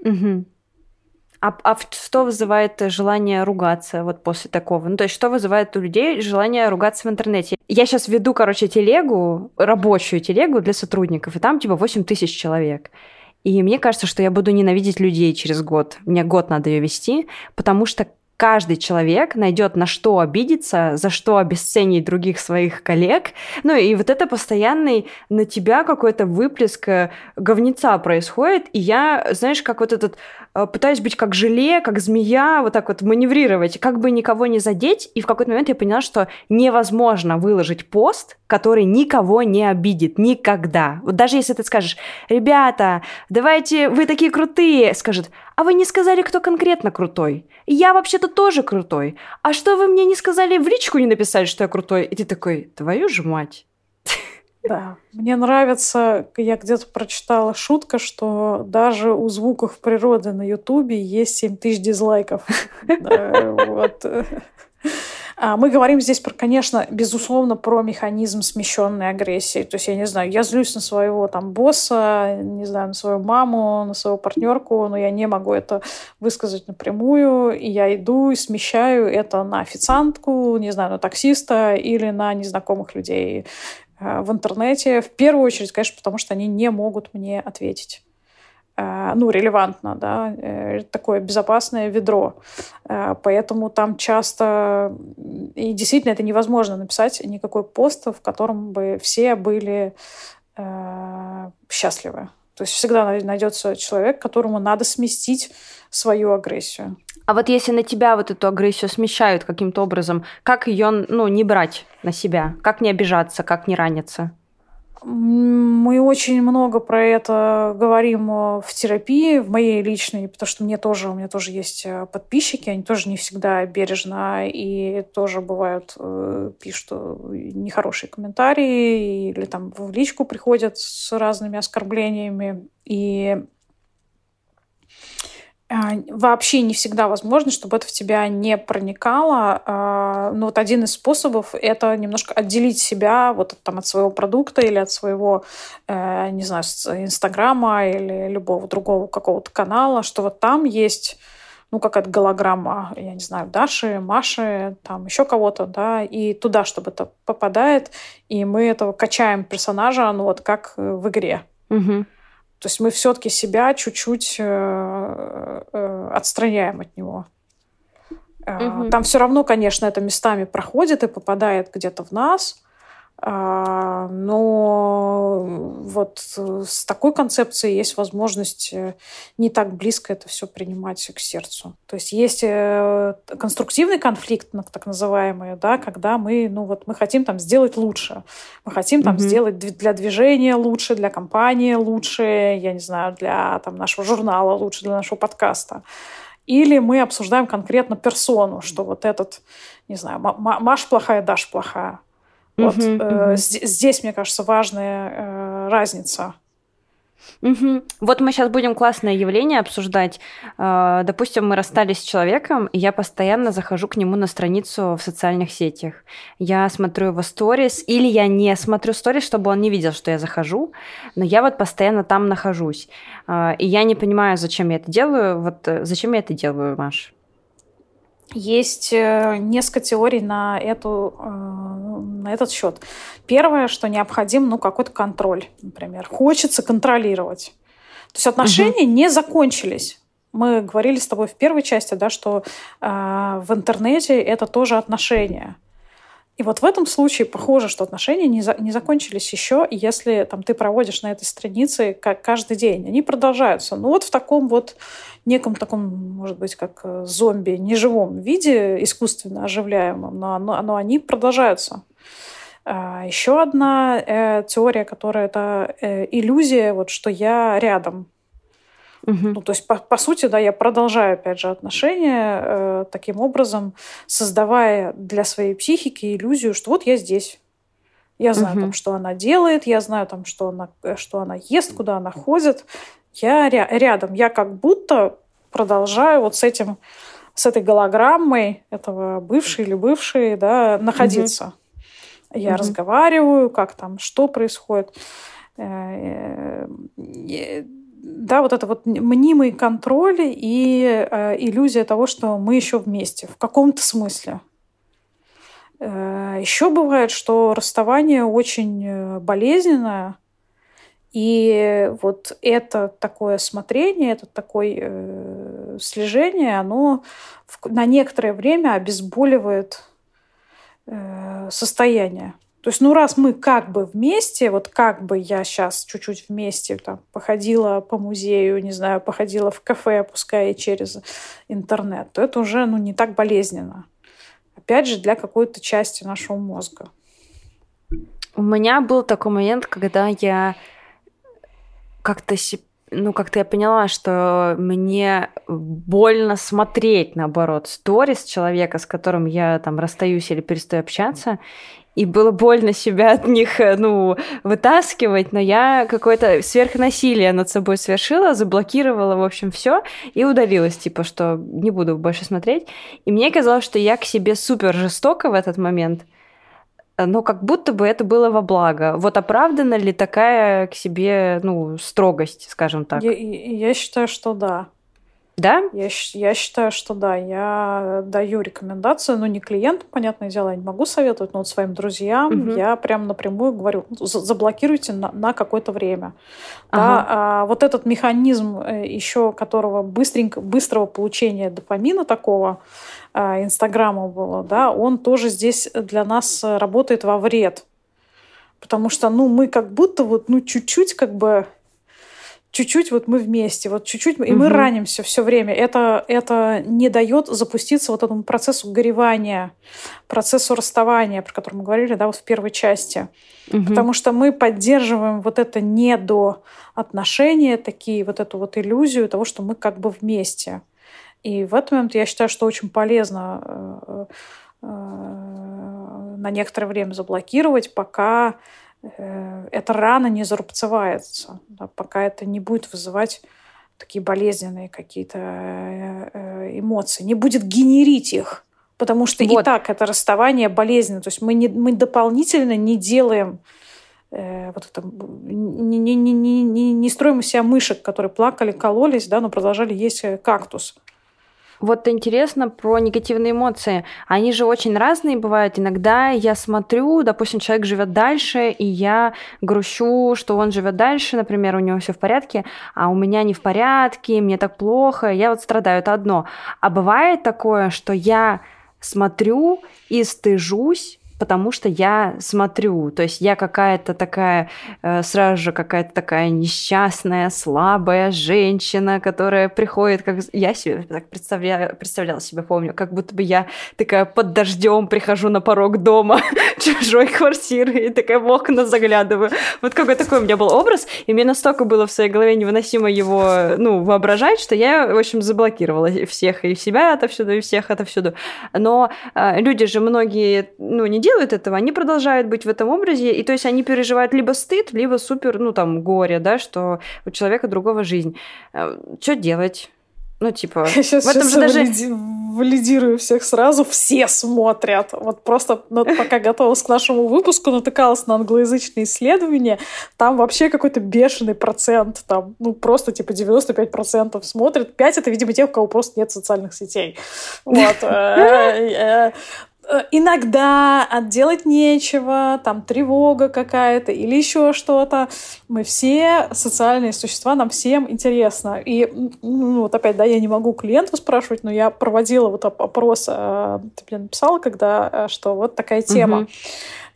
Угу. А, а что вызывает желание ругаться вот после такого? Ну, то есть, что вызывает у людей желание ругаться в интернете? Я сейчас веду, короче, телегу, рабочую телегу для сотрудников, и там типа 8 тысяч человек. И мне кажется, что я буду ненавидеть людей через год. Мне год надо ее вести, потому что каждый человек найдет на что обидеться, за что обесценить других своих коллег. Ну и вот это постоянный на тебя какой-то выплеск э, говнеца происходит. И я, знаешь, как вот этот пытаюсь быть как желе, как змея, вот так вот маневрировать, как бы никого не задеть. И в какой-то момент я поняла, что невозможно выложить пост, который никого не обидит никогда. Вот даже если ты скажешь, ребята, давайте, вы такие крутые, скажет, а вы не сказали, кто конкретно крутой. Я вообще-то тоже крутой. А что вы мне не сказали, в личку не написали, что я крутой? И ты такой, твою же мать. Да, мне нравится, я где-то прочитала шутка, что даже у звуков природы на Ютубе есть 7 тысяч дизлайков. *laughs* Вот. А, мы говорим здесь, про, конечно, безусловно, про механизм смещенной агрессии. То есть, я не знаю, я злюсь на своего там босса, не знаю, на свою маму, на свою партнерку, но я не могу это высказать напрямую, и я иду и смещаю это на официантку, не знаю, на таксиста или на незнакомых людей э, в интернете. В первую очередь, конечно, потому что они не могут мне ответить. Э, ну, релевантно, да, э, такое безопасное ведро. Э, поэтому там часто, и действительно это невозможно написать никакой пост, в котором бы все были счастливы. То есть всегда найдется человек, которому надо сместить свою агрессию. А вот если на тебя вот эту агрессию смещают каким-то образом, как ее ну, не брать на себя? Как не обижаться, как не раниться? Мы очень много про это говорим э, в терапии, в моей личной, потому что мне тоже, у меня тоже есть э, подписчики, они тоже не всегда бережно и тоже бывают э, пишут нехорошие комментарии или там в личку приходят с разными оскорблениями. И вообще не всегда возможно, чтобы это в тебя не проникало. А, но вот один из способов — это немножко отделить себя вот там от своего продукта или от своего, э, не знаю, Инстаграма или любого другого какого-то канала, что вот там есть ну, какая-то голограмма, я не знаю, Даши, Маши, там еще кого-то, да, и туда, чтобы это попадает, и мы этого качаем персонажа, ну, вот как в игре. Угу. То есть мы все-таки себя чуть-чуть э, э, отстраняем от него. Угу. Там все равно, конечно, это местами проходит и попадает где-то в нас. А, но вот с такой концепцией есть возможность э, не так близко это все принимать к сердцу. То есть есть э, конструктивный конфликт, так называемый, да, когда мы, ну вот мы хотим там сделать лучше, мы хотим там mm-hmm. сделать для движения лучше, для компании лучше, я не знаю, для там нашего журнала лучше, для нашего подкаста. Или мы обсуждаем конкретно персону, что вот этот, не знаю, Маш плохая, Даш плохая. Вот uh-huh, uh-huh. здесь, мне кажется, важная э, разница. Угу. Вот мы сейчас будем классное явление обсуждать. Э, допустим, мы расстались с человеком, и я постоянно захожу к нему на страницу в социальных сетях. Я смотрю его сторис, или я не смотрю сторис, чтобы он не видел, что я захожу, но я вот постоянно там нахожусь. И я не понимаю, зачем я это делаю. Вот зачем я это делаю, Маш? Есть э, несколько теорий на, эту, э, на этот счет. Первое, что необходим ну, какой-то контроль, например. Хочется контролировать. То есть отношения угу. не закончились. Мы говорили с тобой в первой части, да, что э, в интернете это тоже отношения. И вот в этом случае похоже, что отношения не, за, не закончились еще, если там, ты проводишь на этой странице как каждый день. Они продолжаются. Ну вот в таком вот неком таком, может быть, как э, зомби, неживом виде, искусственно оживляемом, но, но, но они продолжаются. А, еще одна э, теория, которая это э, иллюзия, вот что я рядом. Угу. Ну, то есть, по, по сути, да, я продолжаю, опять же, отношения э, таким образом, создавая для своей психики иллюзию, что вот я здесь. Я знаю, угу. там, что она делает, я знаю, там, что, она, э, что она ест, куда она ходит. Я ря- рядом. Я как будто продолжаю вот с этим с этой голограммой этого бывшей или бывшей, да, находиться. Mm-hmm. Я mm-hmm. разговариваю, как там, что происходит. Э, да, вот это вот мнимый контроль и э, иллюзия того, что мы еще вместе в каком-то смысле. Э, еще бывает, что расставание очень болезненное, и вот это такое смотрение, это такое э, слежение, оно в, на некоторое время обезболивает э, состояние. То есть, ну, раз мы как бы вместе, вот как бы я сейчас чуть-чуть вместе там походила по музею, не знаю, походила в кафе, пускай через интернет, то это уже, ну, не так болезненно. Опять же, для какой-то части нашего мозга. У меня был такой момент, когда я как-то ну, как-то я поняла, что мне больно смотреть, наоборот, сторис человека, с которым я там расстаюсь или перестаю общаться, и было больно себя от них, э, ну, вытаскивать, но я какое-то сверхнасилие над собой совершила, заблокировала, в общем, все и удалилась, типа, что не буду больше смотреть. И мне казалось, что я к себе супер жестока в этот момент, но как будто бы это было во благо. Вот оправдана ли такая к себе, ну, строгость, скажем так? Я, я считаю, что да. Да? Я, я считаю, что да. Я даю рекомендацию, но не клиентам, понятное дело, я не могу советовать, но вот своим друзьям угу. я прям напрямую говорю, заблокируйте на, на какое-то время. Ага. Да, а вот этот механизм э, еще которого быстренько, быстрого получения допамина такого, а, Инстаграма было, да, он тоже здесь для нас работает во вред. Потому что, ну, мы как будто вот, ну, чуть-чуть как бы чуть-чуть вот мы вместе, вот чуть-чуть, и угу. мы ранимся все время. Это, это не дает запуститься вот этому процессу горевания, процессу расставания, про который мы говорили, да, вот в первой части. Угу. Потому что мы поддерживаем вот это недоотношение, такие, вот эту вот иллюзию того, что мы как бы вместе. И в этот момент я считаю, что очень полезно э, э, на некоторое время заблокировать, пока э, эта рана не зарубцевается, да, пока это не будет вызывать такие болезненные какие-то эмоции, не будет генерить их. Потому что вот. и так это расставание болезненно. То есть мы, не, мы дополнительно не делаем э, вот это, не, не, не, не, не строим из себя мышек, которые плакали, кололись, да, но продолжали есть кактус. Вот интересно про негативные эмоции. Они же очень разные бывают. Иногда я смотрю, допустим, человек живет дальше, и я грущу, что он живет дальше, например, у него все в порядке, а у меня не в порядке, мне так плохо, я вот страдаю, это одно. А бывает такое, что я смотрю и стыжусь потому что я смотрю, то есть я какая-то такая, э, сразу же какая-то такая несчастная, слабая женщина, которая приходит, как я себе так представляю, представляла себе, помню, как будто бы я такая под дождем прихожу на порог дома *laughs* чужой квартиры и такая в окна заглядываю. Вот какой такой у меня был образ, и мне настолько было в своей голове невыносимо его, ну, воображать, что я, в общем, заблокировала всех и себя отовсюду, и всех отовсюду. Но э, люди же многие, ну, не делают этого, они продолжают быть в этом образе, и то есть они переживают либо стыд, либо супер, ну там, горе, да, что у человека другого жизнь. Э, что делать? Ну, типа, *laughs* я сейчас, в этом сейчас же даже... Валиди... валидирую всех сразу, все смотрят. Вот просто ну, пока готовилась к нашему выпуску, натыкалась на англоязычные исследования, там вообще какой-то бешеный процент, там, ну, просто типа 95% смотрят, 5 это, видимо, тех, у кого просто нет социальных сетей. Вот. *laughs* Э, иногда отделать нечего, там тревога какая-то или еще что-то. Мы все социальные существа, нам всем интересно. И ну, вот опять, да, я не могу клиентов спрашивать, но я проводила вот опрос, э, ты мне написала, когда, э, что вот такая тема. Угу.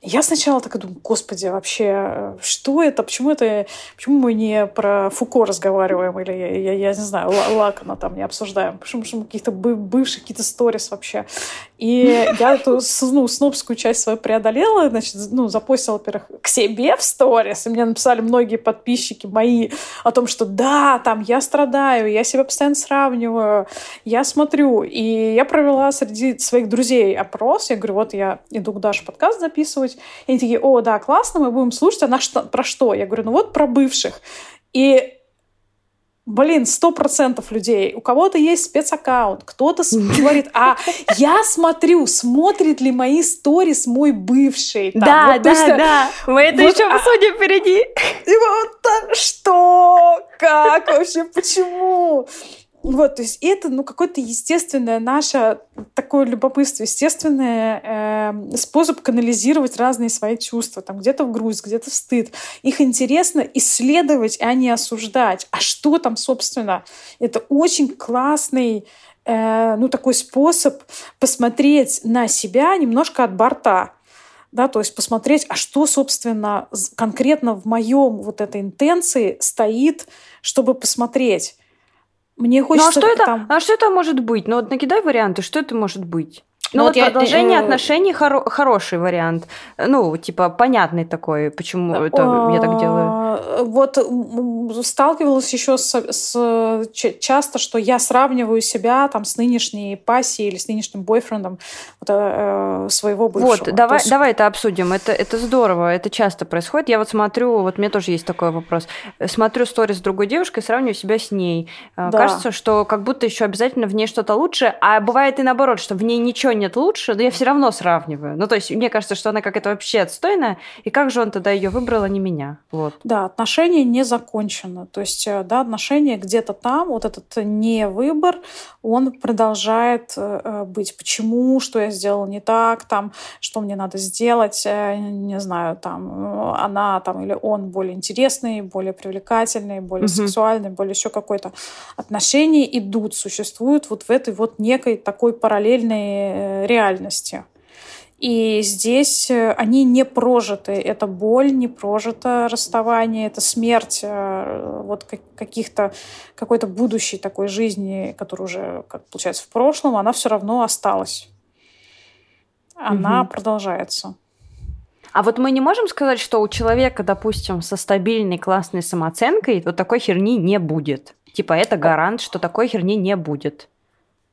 Я сначала так думаю, господи, вообще, что это, почему это, почему мы не про Фуко разговариваем, или, я, я, я не знаю, Лакана там не обсуждаем, почему, почему каких-то бывших, какие-то сторис вообще. И я эту ну, снобскую часть свою преодолела, значит, ну, запостила, во-первых, к себе в сторис, и мне написали многие подписчики мои о том, что да, там, я страдаю, я себя постоянно сравниваю, я смотрю. И я провела среди своих друзей опрос, я говорю, вот я иду к Даше подкаст записывать. И они такие, о, да, классно, мы будем слушать, а на что, про что? Я говорю, ну вот про бывших. И блин, сто процентов людей. У кого-то есть спецаккаунт, кто-то *laughs* говорит, а я смотрю, смотрит ли мои сторис мой бывший. Там, да, вот, да, есть, да. Мы это вот, еще а, обсудим впереди. И вот так, что? Как вообще? Почему? Вот, то есть это, ну, какое-то естественное наше такое любопытство, естественный э, способ канализировать разные свои чувства. Там где-то в грусть, где-то в стыд. Их интересно исследовать, а не осуждать. А что там, собственно? Это очень классный э, ну, такой способ посмотреть на себя немножко от борта. Да, то есть посмотреть, а что, собственно, конкретно в моем вот этой интенции стоит, чтобы посмотреть. Мне хочется... Ну, а что, там... это, а что это может быть? Ну, вот накидай варианты, что это может быть? Ну, вот, вот продолжение э, отношений хоро- хороший вариант. Ну, типа, понятный такой, почему это я так делаю. Вот сталкивалась еще с, с часто, что я сравниваю себя там с нынешней пассией или с нынешним бойфрендом вот, э, своего бывшего. Вот, давай, есть... давай это обсудим. Это, это здорово, это часто происходит. Я вот смотрю, вот мне тоже есть такой вопрос. Смотрю сторис с другой девушкой, сравниваю себя с ней. Э, да. Кажется, что как будто еще обязательно в ней что-то лучше, а бывает и наоборот, что в ней ничего нет лучше, но я все равно сравниваю. Ну, то есть мне кажется, что она как-то вообще отстойная, и как же он тогда ее выбрал, а не меня? Вот. Да, отношения не закончены. То есть, э, да, отношения где-то там, вот этот не выбор, он продолжает э, э, быть. Почему, что я сделала не так, там, что мне надо сделать, не знаю, там, она там или он более интересный, более привлекательный, более угу. сексуальный, более еще какой-то. Отношения идут, существуют вот в этой вот некой такой параллельной реальности. И здесь э, они не прожиты. Это боль, не прожито расставание, это смерть э, вот каких-то, какой-то будущей такой жизни, которая уже, как получается, в прошлом, она все равно осталась. Она угу. продолжается. А вот мы не можем сказать, что у человека, допустим, со стабильной классной самооценкой вот такой херни не будет. Типа это гарант, что такой херни не будет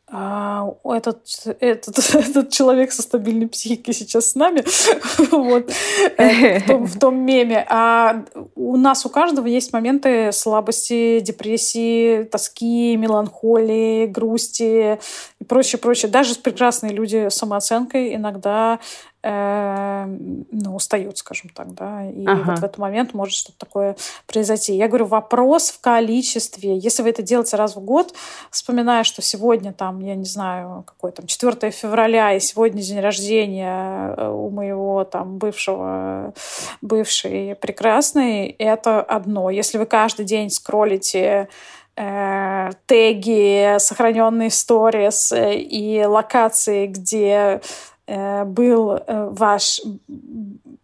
а, этот, этот, *laughs* этот человек со стабильной психикой сейчас с нами, *laughs* вот, э, в, том, в том меме. А у нас у каждого есть моменты слабости, депрессии, тоски, меланхолии, грусти и прочее, прочее. Даже прекрасные люди с самооценкой иногда э, ну, устают, скажем так, да, и ага. вот в этот момент может что-то такое произойти. Я говорю, вопрос в количестве. Если вы это делаете раз в год, вспоминая, что сегодня там, я не знаю, какой там 4 февраля, и сегодня день рождения э, у моего там бывшего, бывшей прекрасной, это одно. Если вы каждый день скроллите э, теги, сохраненные сторис э, и локации, где был э, ваш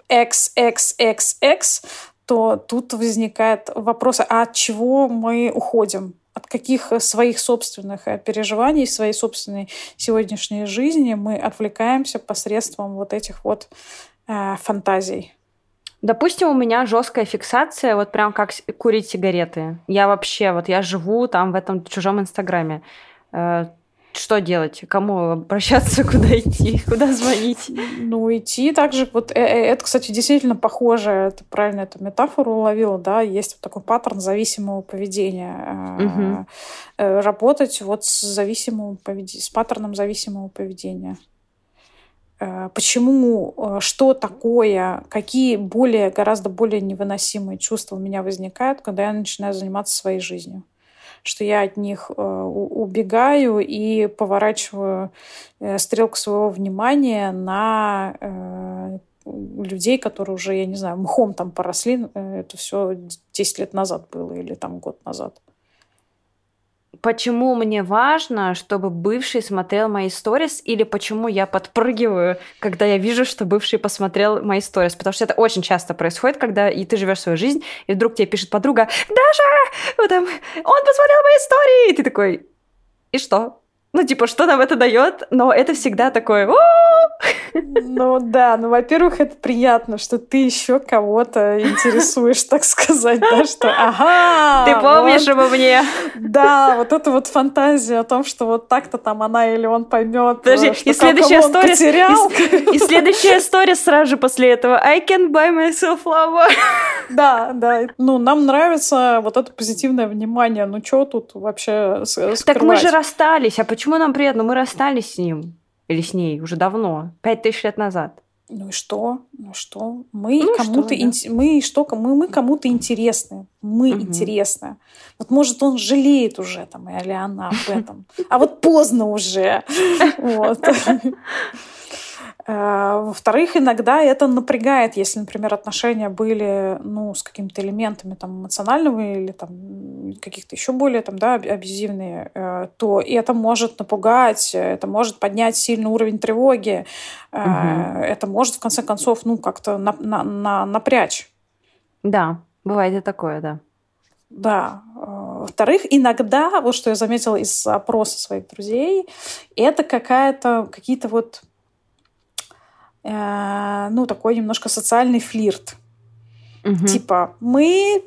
XXXX, то тут возникает вопрос, а от чего мы уходим? От каких своих собственных э, переживаний, своей собственной сегодняшней жизни мы отвлекаемся посредством вот этих вот э, фантазий? Допустим, у меня жесткая фиксация, вот прям как курить сигареты. Я вообще, вот я живу там в этом чужом инстаграме что делать? Кому обращаться, *laughs* куда идти, куда звонить? Ну, идти также. Вот э, э, это, кстати, действительно похоже, это правильно эту метафору уловила, да, есть вот такой паттерн зависимого поведения. Угу. Работать вот с зависимым поведением, с паттерном зависимого поведения. Почему, что такое, какие более, гораздо более невыносимые чувства у меня возникают, когда я начинаю заниматься своей жизнью что я от них э, убегаю и поворачиваю э, стрелку своего внимания на э, людей, которые уже, я не знаю, мхом там поросли. Это все 10 лет назад было или там год назад почему мне важно, чтобы бывший смотрел мои сторис, или почему я подпрыгиваю, когда я вижу, что бывший посмотрел мои сторис. Потому что это очень часто происходит, когда и ты живешь свою жизнь, и вдруг тебе пишет подруга, Даша, вот там, он посмотрел мои истории, и ты такой, и что? Ну, типа, что нам это дает, но это всегда такое... Ну да, ну, во-первых, это приятно, что ты еще кого-то интересуешь, так сказать, да, что ага... Ты помнишь вот, обо мне? Да, вот это вот фантазия о том, что вот так-то там она или он поймет, Подожди, э, что и следующая история, и, и следующая история сразу же после этого. I can buy myself love. Да, да. Ну, нам нравится вот это позитивное внимание. Ну, что тут вообще скрывать? Так мы же расстались, а почему нам приятно? Мы расстались с ним. Или с ней уже давно, пять тысяч лет назад. Ну и что? Ну что? Мы ну кому-то что, ин... да. мы что? Мы, мы кому-то интересны. Мы угу. интересны. Вот может он жалеет уже там или она об этом. А вот поздно уже. *laughs* Вот. Э, во-вторых, иногда это напрягает, если, например, отношения были ну, с какими-то элементами там, эмоционального или там, каких-то еще более там, да, абьюзивные, э, то это может напугать, это может поднять сильный уровень тревоги, угу. это может, в конце концов, ну, как-то на, на, на, напрячь. Да, бывает и такое, да. Да. Во-вторых, иногда, вот что я заметила из опроса своих друзей, это какая-то, какие-то вот Э, ну, такой немножко социальный флирт. Угу. Типа, мы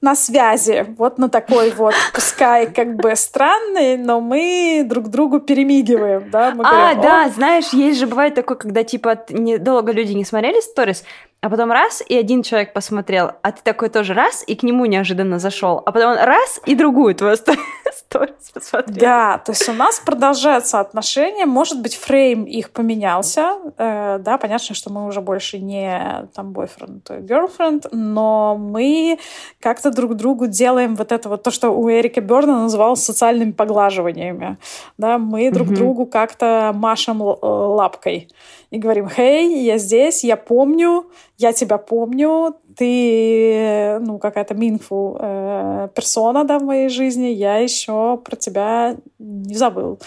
на связи, вот на такой вот, *laughs* пускай как бы странный, но мы друг другу перемигиваем, да? Мы а, говорим, да, знаешь, есть же бывает такое, когда типа недолго люди не смотрели сторис, а потом раз, и один человек посмотрел, а ты такой тоже раз, и к нему неожиданно зашел, а потом раз, и другую твою *laughs* сторис посмотрел. Да, то есть у нас продолжаются отношения, может быть, фрейм их поменялся, э, да, понятно, что мы уже больше не там бойфренд, girlfriend, но мы как-то друг другу делаем вот это вот то, что у Эрика Берна называлось социальными поглаживаниями, да, мы друг mm-hmm. другу как-то машем лапкой и говорим, «Хей, я здесь, я помню, я тебя помню, ты, ну, какая-то meaningful э, персона, да, в моей жизни, я еще про тебя не забыл».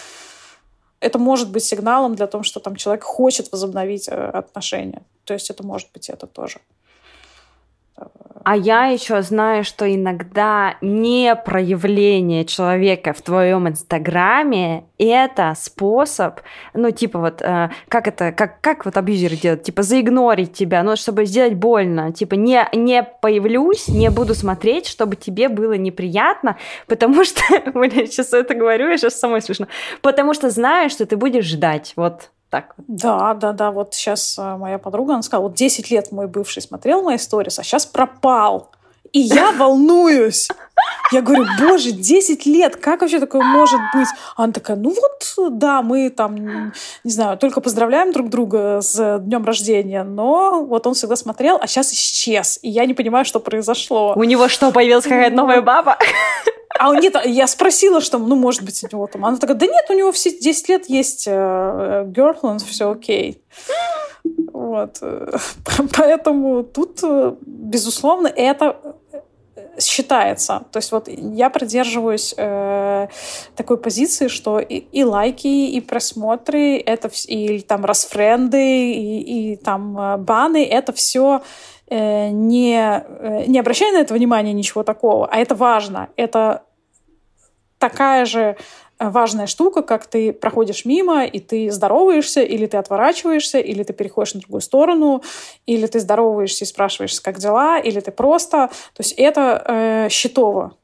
Это может быть сигналом для того, что там человек хочет возобновить э, отношения. То есть это может быть это тоже. А я еще знаю, что иногда не проявление человека в твоем инстаграме это способ, ну типа вот э, как это, как как вот абьюзеры делают, типа заигнорить тебя, ну чтобы сделать больно, типа не не появлюсь, не буду смотреть, чтобы тебе было неприятно, потому что, *laughs* блин, сейчас это говорю, я сейчас самой смешно, потому что знаю, что ты будешь ждать, вот так. Да, да, да. Вот сейчас э, моя подруга, она сказала, вот 10 лет мой бывший смотрел мои сторис, а сейчас пропал. И я волнуюсь. Я говорю, боже, 10 лет, как вообще такое может быть? Она такая, ну вот, да, мы там, не знаю, только поздравляем друг друга с днем рождения, но вот он всегда смотрел, а сейчас исчез, и я не понимаю, что произошло. У него что, появилась какая-то новая баба? А нет, я спросила, что, ну, может быть, у него там... Она такая, да нет, у него все 10 лет есть э, girlfriend, все окей. Вот. *laughs* Поэтому тут, э, безусловно, это считается. То есть вот я придерживаюсь э, такой позиции, что и, и лайки, и просмотры, это и там расфренды, и, и там э, баны, это все э, не, э, не обращая на это внимания ничего такого, а это важно. Это такая же важная штука, как ты проходишь мимо, и ты здороваешься, или ты отворачиваешься, или ты переходишь на другую сторону, или ты здороваешься и спрашиваешь, как дела, или ты просто... То есть это э, щитово.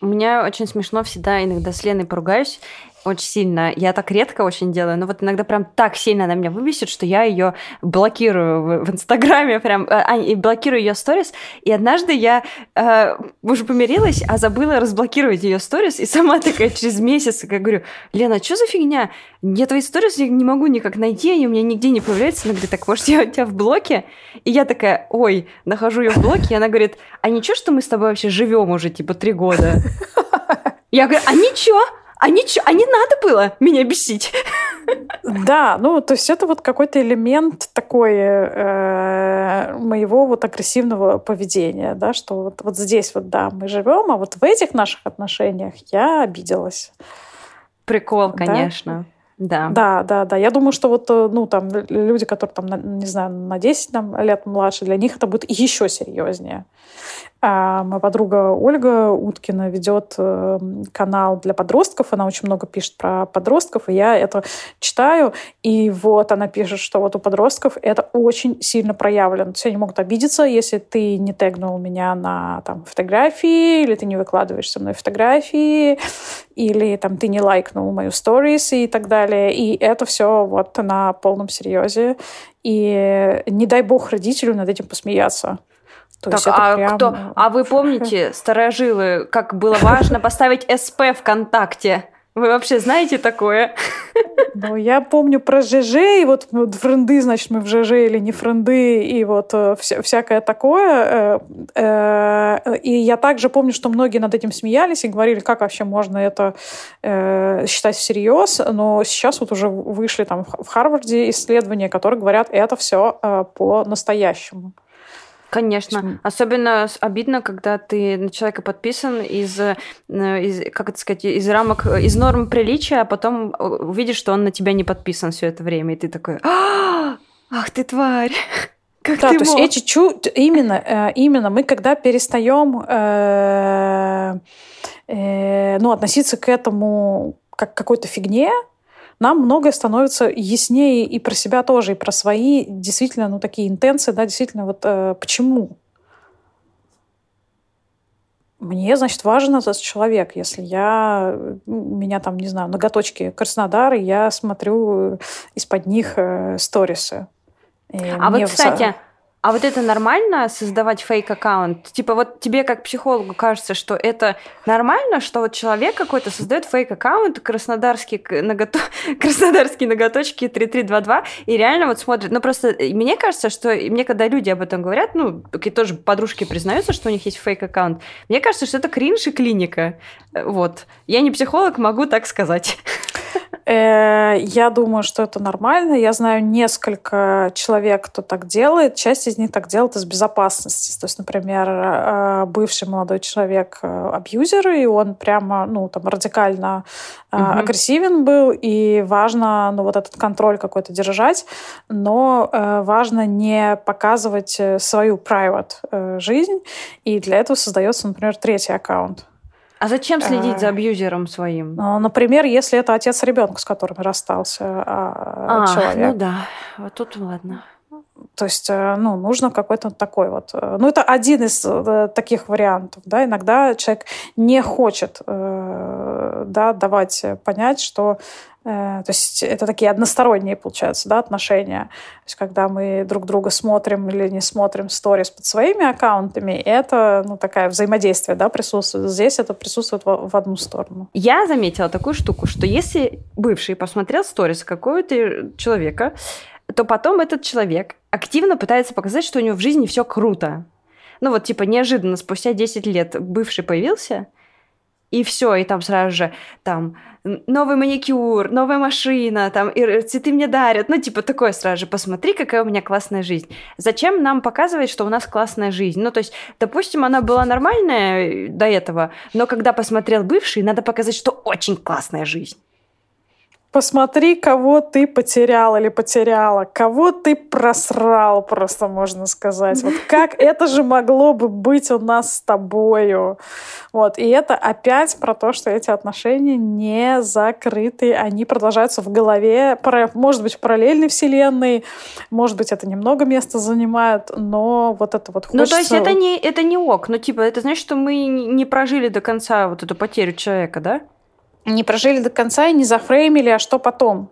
У меня очень смешно всегда, иногда с Леной поругаюсь, очень сильно. Я так редко очень делаю, но вот иногда прям так сильно она меня выбесит, что я ее блокирую в, в Инстаграме, прям, э, а, и блокирую ее сторис. И однажды я э, уже помирилась, а забыла разблокировать ее сторис, и сама такая через месяц, я говорю, Лена, что за фигня? Я твои сторис не могу никак найти, они у меня нигде не появляются. Она говорит, так может я у тебя в блоке? И я такая, ой, нахожу ее в блоке, и она говорит, а ничего, что мы с тобой вообще живем уже типа три года? Я говорю, а ничего, а, ничего, а не надо было меня бесить. Да, ну, то есть это вот какой-то элемент такой э, моего вот агрессивного поведения, да, что вот, вот здесь вот, да, мы живем, а вот в этих наших отношениях я обиделась. Прикол, конечно. Да. Да, да, да. Я думаю, что вот, э, ну, там, люди, которые, там, не знаю, на 10 там, лет младше, для них это будет еще серьезнее. А моя подруга Ольга Уткина ведет э, канал для подростков. Она очень много пишет про подростков, и я это читаю. И вот она пишет, что вот у подростков это очень сильно проявлено. Есть они могут обидеться, если ты не тегнул меня на там, фотографии, или ты не выкладываешь со мной фотографии, или там ты не лайкнул мою сторис и так далее. И это все вот на полном серьезе. И не дай бог родителю над этим посмеяться. То так, а прям... кто? А вы *laughs* помните, старожилы, как было важно поставить СП ВКонтакте? Вы вообще знаете такое? *laughs* Ну, я помню про ЖЖ, и вот френды, значит, мы в ЖЖ или не френды, и вот э, вся, всякое такое. Э, э, и я также помню, что многие над этим смеялись и говорили, как вообще можно это считать всерьез, но сейчас вот уже вышли там в Харварде исследования, которые говорят, это все по-настоящему. Конечно. Почему? Особенно обидно, когда ты на человека подписан из, э, из, как это сказать, из рамок, из норм приличия, а потом э, увидишь, что он на тебя не подписан все это время, и ты такой, «А, ах ты тварь! *laughs* Как да, ты то мог? есть эти чу... именно, э, именно мы когда перестаем ну, относиться к этому как к какой-то фигне, нам многое становится яснее и про себя тоже, и про свои действительно, ну, такие интенции, да, действительно, вот э, почему мне, значит, важен этот человек. Если я, у меня там, не знаю, ноготочки Краснодар, и я смотрю из-под них э, сторисы. а вот, кстати, а вот это нормально создавать фейк-аккаунт? Типа вот тебе как психологу кажется, что это нормально, что вот человек какой-то создает фейк-аккаунт, краснодарский, нагото... *laughs* краснодарские ноготочки 3322, и реально вот смотрит. Ну просто э, мне кажется, что мне когда люди об этом говорят, ну, тоже подружки признаются, что у них есть фейк-аккаунт, мне кажется, что это кринж и клиника. Э, вот. Я не психолог, могу так сказать. *laughs* Э, я думаю, что это нормально. Я знаю несколько человек, кто так делает. Часть из них так делает из безопасности. То есть, например, э, бывший молодой человек э, абьюзер, и он прямо, ну, там, радикально угу. агрессивен был, и важно, ну, вот этот контроль какой-то держать, но важно не показывать свою private жизнь, и для этого создается, например, третий аккаунт. А зачем следить за абьюзером своим? Ну, например, если это отец ребенка, с которым расстался а, а, человек. Ну да, вот тут ладно. То есть, э, ну, нужно какой-то такой вот... Э, ну, это один из э, таких вариантов, да. Иногда человек не хочет, да, давать понять, что то есть это такие односторонние, получается, да, отношения. То есть когда мы друг друга смотрим или не смотрим сторис под своими аккаунтами, это, ну, такая взаимодействие, да, присутствует. Здесь это присутствует в, в одну сторону. Я заметила такую штуку, что если бывший посмотрел сторис какого-то человека, то потом этот человек активно пытается показать, что у него в жизни все круто. Ну вот, типа, неожиданно, спустя 10 лет бывший появился, и все, и там сразу же там новый маникюр, новая машина, там, и цветы мне дарят. Ну, типа, такое сразу же, посмотри, какая у меня классная жизнь. Зачем нам показывать, что у нас классная жизнь? Ну, то есть, допустим, она была нормальная э, до этого, но когда посмотрел бывший, надо показать, что очень классная жизнь. Посмотри, кого ты потерял или потеряла, кого ты просрал, просто можно сказать. Вот *laughs* как это же могло бы быть у нас с тобою. Вот. И это опять про то, что эти отношения не закрыты, они продолжаются в голове, может быть, в параллельной вселенной, может быть, это немного места занимает, но вот это вот хочется... Ну, то есть это не, это не ок, ну, типа, это значит, что мы не прожили до конца вот эту потерю человека, да? Не прожили до конца и не зафреймили, а что потом.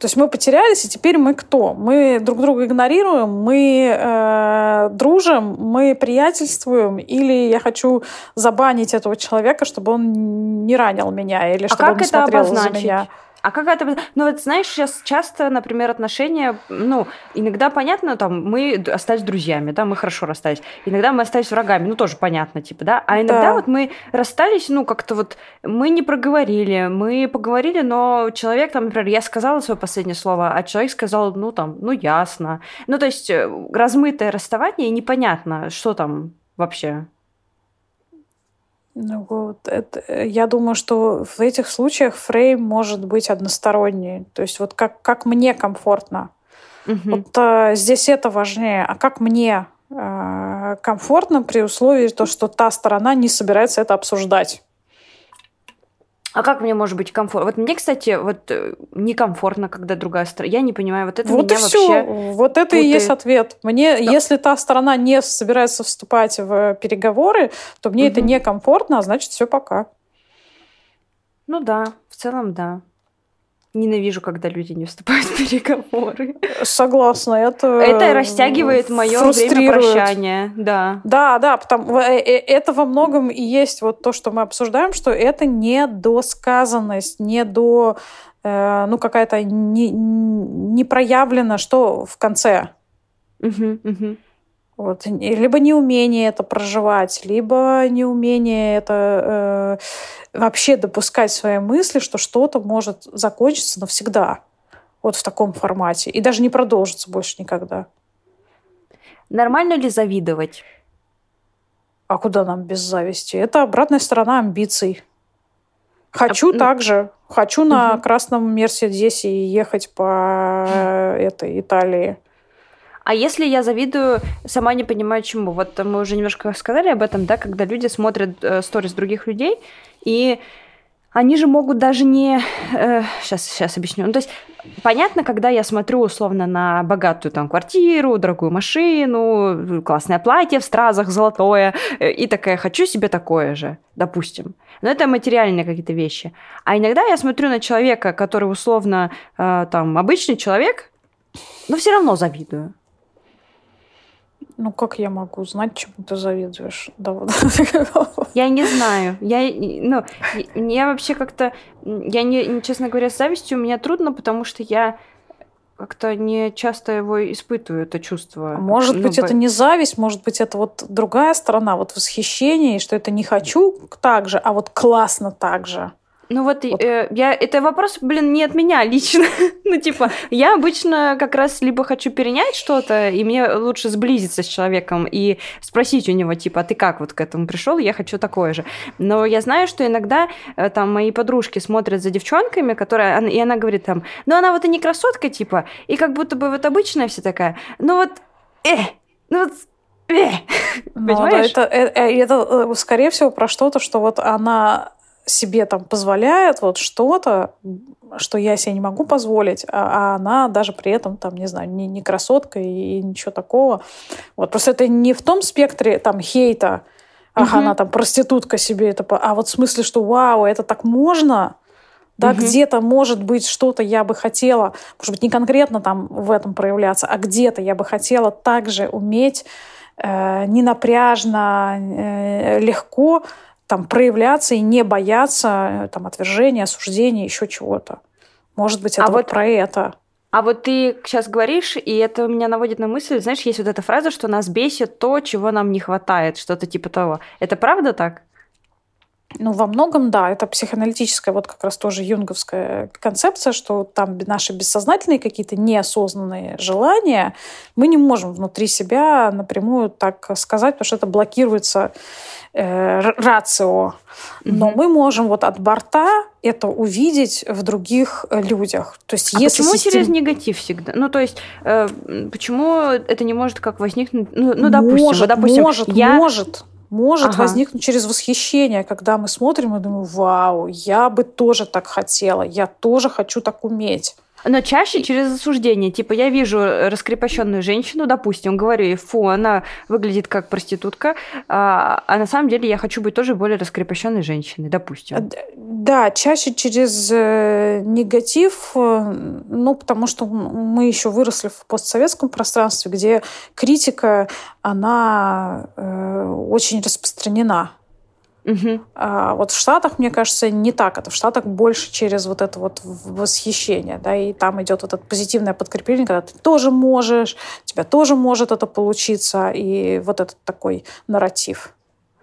То есть мы потерялись, и теперь мы кто? Мы друг друга игнорируем, мы э, дружим, мы приятельствуем, или я хочу забанить этого человека, чтобы он не ранил меня, или а чтобы он не смотрел обозначить? за меня. А как это... Ну, вот знаешь, сейчас часто, например, отношения, ну, иногда понятно, там, мы остались друзьями, да, мы хорошо расстались. Иногда мы остались врагами, ну, тоже понятно, типа, да. А иногда да. вот мы расстались, ну, как-то вот мы не проговорили, мы поговорили, но человек, там, например, я сказала свое последнее слово, а человек сказал, ну, там, ну, ясно. Ну, то есть э, размытое расставание, и непонятно, что там вообще ну вот, это, э, я думаю, что в этих случаях фрейм может быть односторонний. То есть вот как, как мне комфортно. Угу. Вот а, здесь это важнее. А как мне? А, комфортно при условии, то, что та сторона не собирается это обсуждать. А как мне может быть комфортно? Вот мне, кстати, вот э, некомфортно, когда другая сторона. Я не понимаю, вот это вот меня и все. вообще. Вот это путает. и есть ответ. Мне, да. если та сторона не собирается вступать в переговоры, то мне угу. это некомфортно, а значит, все пока. Ну да, в целом да. Ненавижу, когда люди не вступают в переговоры. Согласна, это Это растягивает мое время прощания, да. Да, да, потому э, э, это во многом и есть вот то, что мы обсуждаем, что это не досказанность, не до э, ну какая-то не, не проявлено, что в конце. Угу, угу. Вот. Либо неумение это проживать, либо неумение это э, вообще допускать свои мысли, что что-то может закончиться навсегда. Вот в таком формате. И даже не продолжится больше никогда. Нормально ли завидовать? А куда нам без зависти? Это обратная сторона амбиций. Хочу а, так же. Хочу угу. на красном Мерседесе ехать по этой Италии. А если я завидую, сама не понимаю чему. Вот мы уже немножко сказали об этом, да, когда люди смотрят э, сторис других людей, и они же могут даже не... Э, сейчас, сейчас объясню. Ну, то есть, понятно, когда я смотрю условно на богатую там квартиру, дорогую машину, классное платье в стразах золотое, э, и такая, хочу себе такое же, допустим. Но это материальные какие-то вещи. А иногда я смотрю на человека, который условно э, там обычный человек, но все равно завидую. Ну, как я могу знать, чему ты завидуешь? *laughs* Да, вот. Я не знаю. Я, ну, я вообще как-то... Я, не, честно говоря, с завистью у меня трудно, потому что я как-то не часто его испытываю, это чувство. А может ну, быть, по... это не зависть, может быть, это вот другая сторона, вот восхищение, что это не хочу так же, а вот классно так же. Ну вот, вот. Э, я, это вопрос, блин, не от меня лично. *laughs* ну, типа, я обычно как раз либо хочу перенять что-то, и мне лучше сблизиться с человеком и спросить у него, типа, а ты как вот к этому пришел? Я хочу такое же. Но я знаю, что иногда э, там мои подружки смотрят за девчонками, которые, и она говорит там, ну она вот и не красотка, типа, и как будто бы вот обычная вся такая, ну вот, э, ну вот э. *laughs* Ну? Да, это, это, это, скорее всего, про что-то, что вот она себе там позволяет вот что-то, что я себе не могу позволить, а, а она даже при этом там, не знаю, не, не красотка и, и ничего такого. Вот просто это не в том спектре там хейта, ах, угу. она там проститутка себе, это, а вот в смысле, что вау, это так можно, да, угу. где-то может быть что-то я бы хотела, может быть, не конкретно там в этом проявляться, а где-то я бы хотела также уметь э, ненапряжно, э, легко там проявляться и не бояться э, там отвержения, осуждения, еще чего-то. Может быть, это а вот, вот про это. А вот ты сейчас говоришь, и это меня наводит на мысль, знаешь, есть вот эта фраза, что нас бесит то, чего нам не хватает, что-то типа того. Это правда так? Ну, во многом, да, это психоаналитическая, вот как раз тоже юнговская концепция, что там наши бессознательные какие-то неосознанные желания мы не можем внутри себя напрямую так сказать, потому что это блокируется э, рацио. Но mm-hmm. мы можем вот от борта это увидеть в других э, людях. То есть, а если почему систем... через негатив всегда? Ну, то есть, э, почему это не может как возникнуть? Ну, ну допустим, может, допустим, может, я... может может ага. возникнуть через восхищение, когда мы смотрим и думаем, вау, я бы тоже так хотела, я тоже хочу так уметь. Но чаще через осуждение. Типа, я вижу раскрепощенную женщину, допустим, говорю ей, фу, она выглядит как проститутка, а, а на самом деле я хочу быть тоже более раскрепощенной женщиной, допустим. Да, чаще через э, негатив, э, ну, потому что мы еще выросли в постсоветском пространстве, где критика, она э, очень распространена. Угу. А вот в Штатах, мне кажется, не так. Это в Штатах больше через вот это вот восхищение, да, и там идет вот это позитивное подкрепление, когда ты тоже можешь, у тебя тоже может это получиться, и вот этот такой нарратив.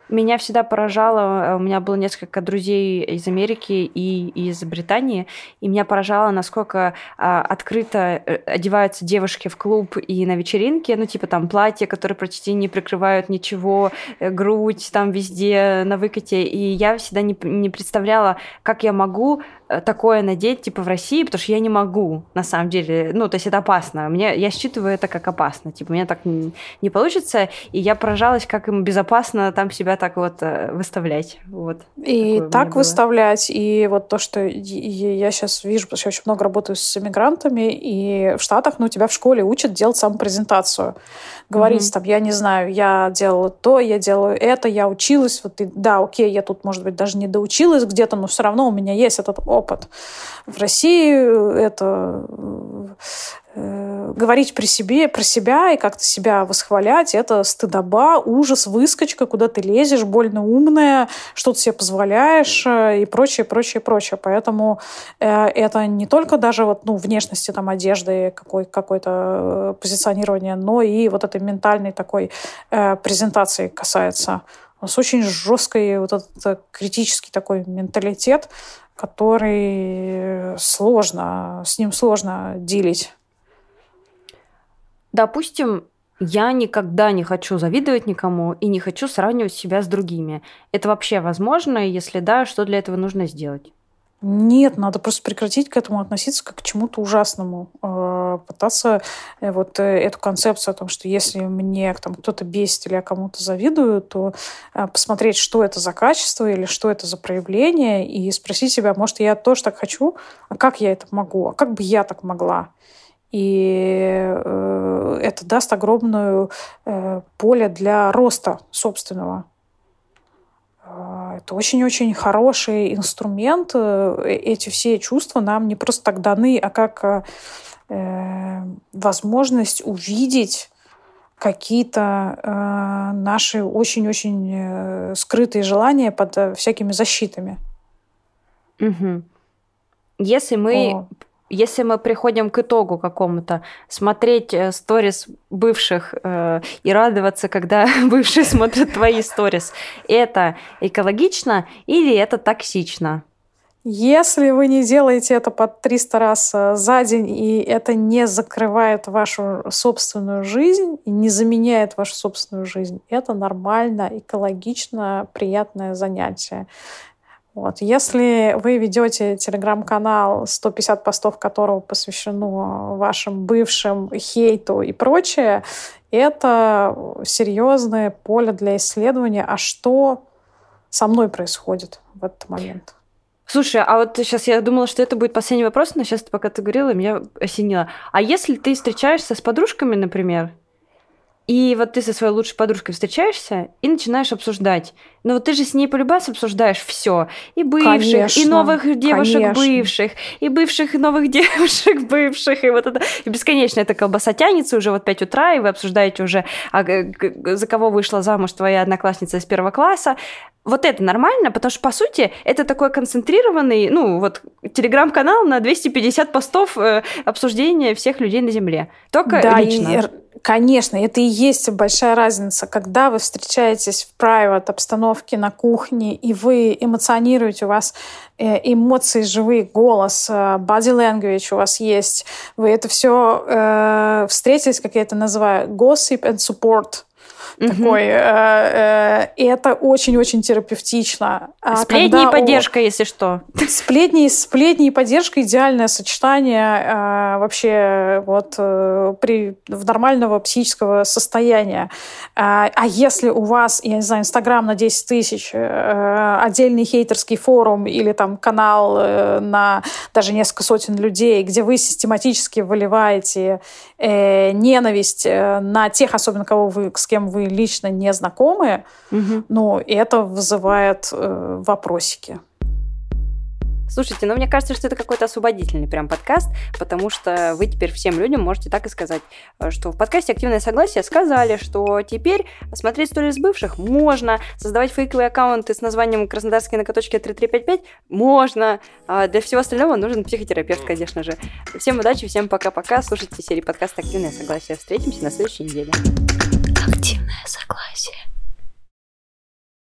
Меня всегда поражало, э, у меня было несколько друзей из Америки и из Британии, и меня поражало, насколько а, открыто э, одеваются девушки в клуб и на вечеринке, ну, типа там платья, которые почти не прикрывают ничего, э, грудь там везде на выкате, и я всегда не, не представляла, как я могу такое надеть, типа, в России, потому что я не могу, на самом деле. Ну, то есть это опасно. Мне, я считываю это как опасно. Типа, у меня так не, не получится, и я поражалась, как им безопасно там себя так вот э, выставлять. Вот. И так выставлять, и вот то, что я сейчас вижу, потому что я очень много работаю с иммигрантами, и в Штатах, ну, тебя в школе учат делать самопрезентацию. Говорить mm-hmm. там, я не знаю, я делала то, я делаю это, я училась, вот, и, да, окей, я тут, может быть, даже не доучилась где-то, но все равно у меня есть этот опыт. В России это э, говорить при себе, про себя и как-то себя восхвалять, это стыдоба, ужас, выскочка, куда ты лезешь, больно умная, что ты себе позволяешь э, и прочее, прочее, прочее. Поэтому э, это не только даже вот, ну, внешности, там, одежды, какой, какое-то э, позиционирование, но и вот этой ментальной такой э, презентации касается. У нас очень жесткий вот этот критический такой менталитет, который сложно, с ним сложно делить. Допустим, я никогда не хочу завидовать никому и не хочу сравнивать себя с другими. Это вообще возможно? Если да, что для этого нужно сделать? Нет, надо просто прекратить к этому относиться как к чему-то ужасному. А, пытаться э, вот э, эту концепцию о том, что если мне там кто-то бесит или я кому-то завидую, то посмотреть, что это за качество или что это за проявление, и спросить себя, может, я тоже так хочу, а как я это могу, а как бы я так могла? И э, это даст огромное поле для роста собственного. А, это очень-очень хороший инструмент. Э, эти все чувства нам не просто так даны, а как э, э возможность увидеть какие-то э, наши очень-очень э, скрытые желания под э, всякими защитами. Угу. Если мы О если мы приходим к итогу какому-то, смотреть э, сторис бывших э, и радоваться, когда *laughs* бывшие смотрят твои сторис, это экологично или это токсично? Если вы не делаете это под 300 раз э, за день, и это не закрывает вашу собственную жизнь, и не заменяет вашу собственную жизнь, это нормально, экологично, приятное занятие. Вот. Если вы ведете телеграм-канал, 150 постов которого посвящено вашим бывшим, хейту и прочее, это серьезное поле для исследования, а что со мной происходит в этот момент. Слушай, а вот сейчас я думала, что это будет последний вопрос, но сейчас пока ты говорила, меня осенило. А если ты встречаешься с подружками, например, и вот ты со своей лучшей подружкой встречаешься и начинаешь обсуждать. Но вот ты же с ней полюбас обсуждаешь все. И бывших, конечно, и новых девушек конечно. бывших, и бывших, и новых *laughs* девушек бывших. И вот это и бесконечно эта колбаса тянется уже вот 5 утра, и вы обсуждаете уже, а, за кого вышла замуж твоя одноклассница из первого класса. Вот это нормально, потому что, по сути, это такой концентрированный, ну, вот, телеграм-канал на 250 постов э, обсуждения всех людей на Земле. Только да, лично. И Конечно, это и есть большая разница, когда вы встречаетесь в private обстановке на кухне, и вы эмоционируете, у вас э, эмоции живые, голос, э, body language у вас есть, вы это все э, встретились, как я это называю, gossip and support – угу. такой. Э, э, и это очень-очень терапевтично. А сплетни и поддержка, у... если что. Сплетни, сплетни и поддержка идеальное сочетание э, вообще вот при, в нормального психического состояния. А, а если у вас, я не знаю, Инстаграм на 10 тысяч, отдельный хейтерский форум или там канал на даже несколько сотен людей, где вы систематически выливаете ненависть на тех, особенно кого вы, с кем вы лично не знакомые, угу. но это вызывает э, вопросики. Слушайте, ну мне кажется, что это какой-то освободительный прям подкаст, потому что вы теперь всем людям можете так и сказать, э, что в подкасте «Активное согласие» сказали, что теперь смотреть сторис бывших можно, создавать фейковые аккаунты с названием «Краснодарские накаточки 3355» можно, а для всего остального нужен психотерапевт, конечно же. Всем удачи, всем пока-пока, слушайте серии подкаста «Активное согласие». Встретимся на следующей неделе активное согласие.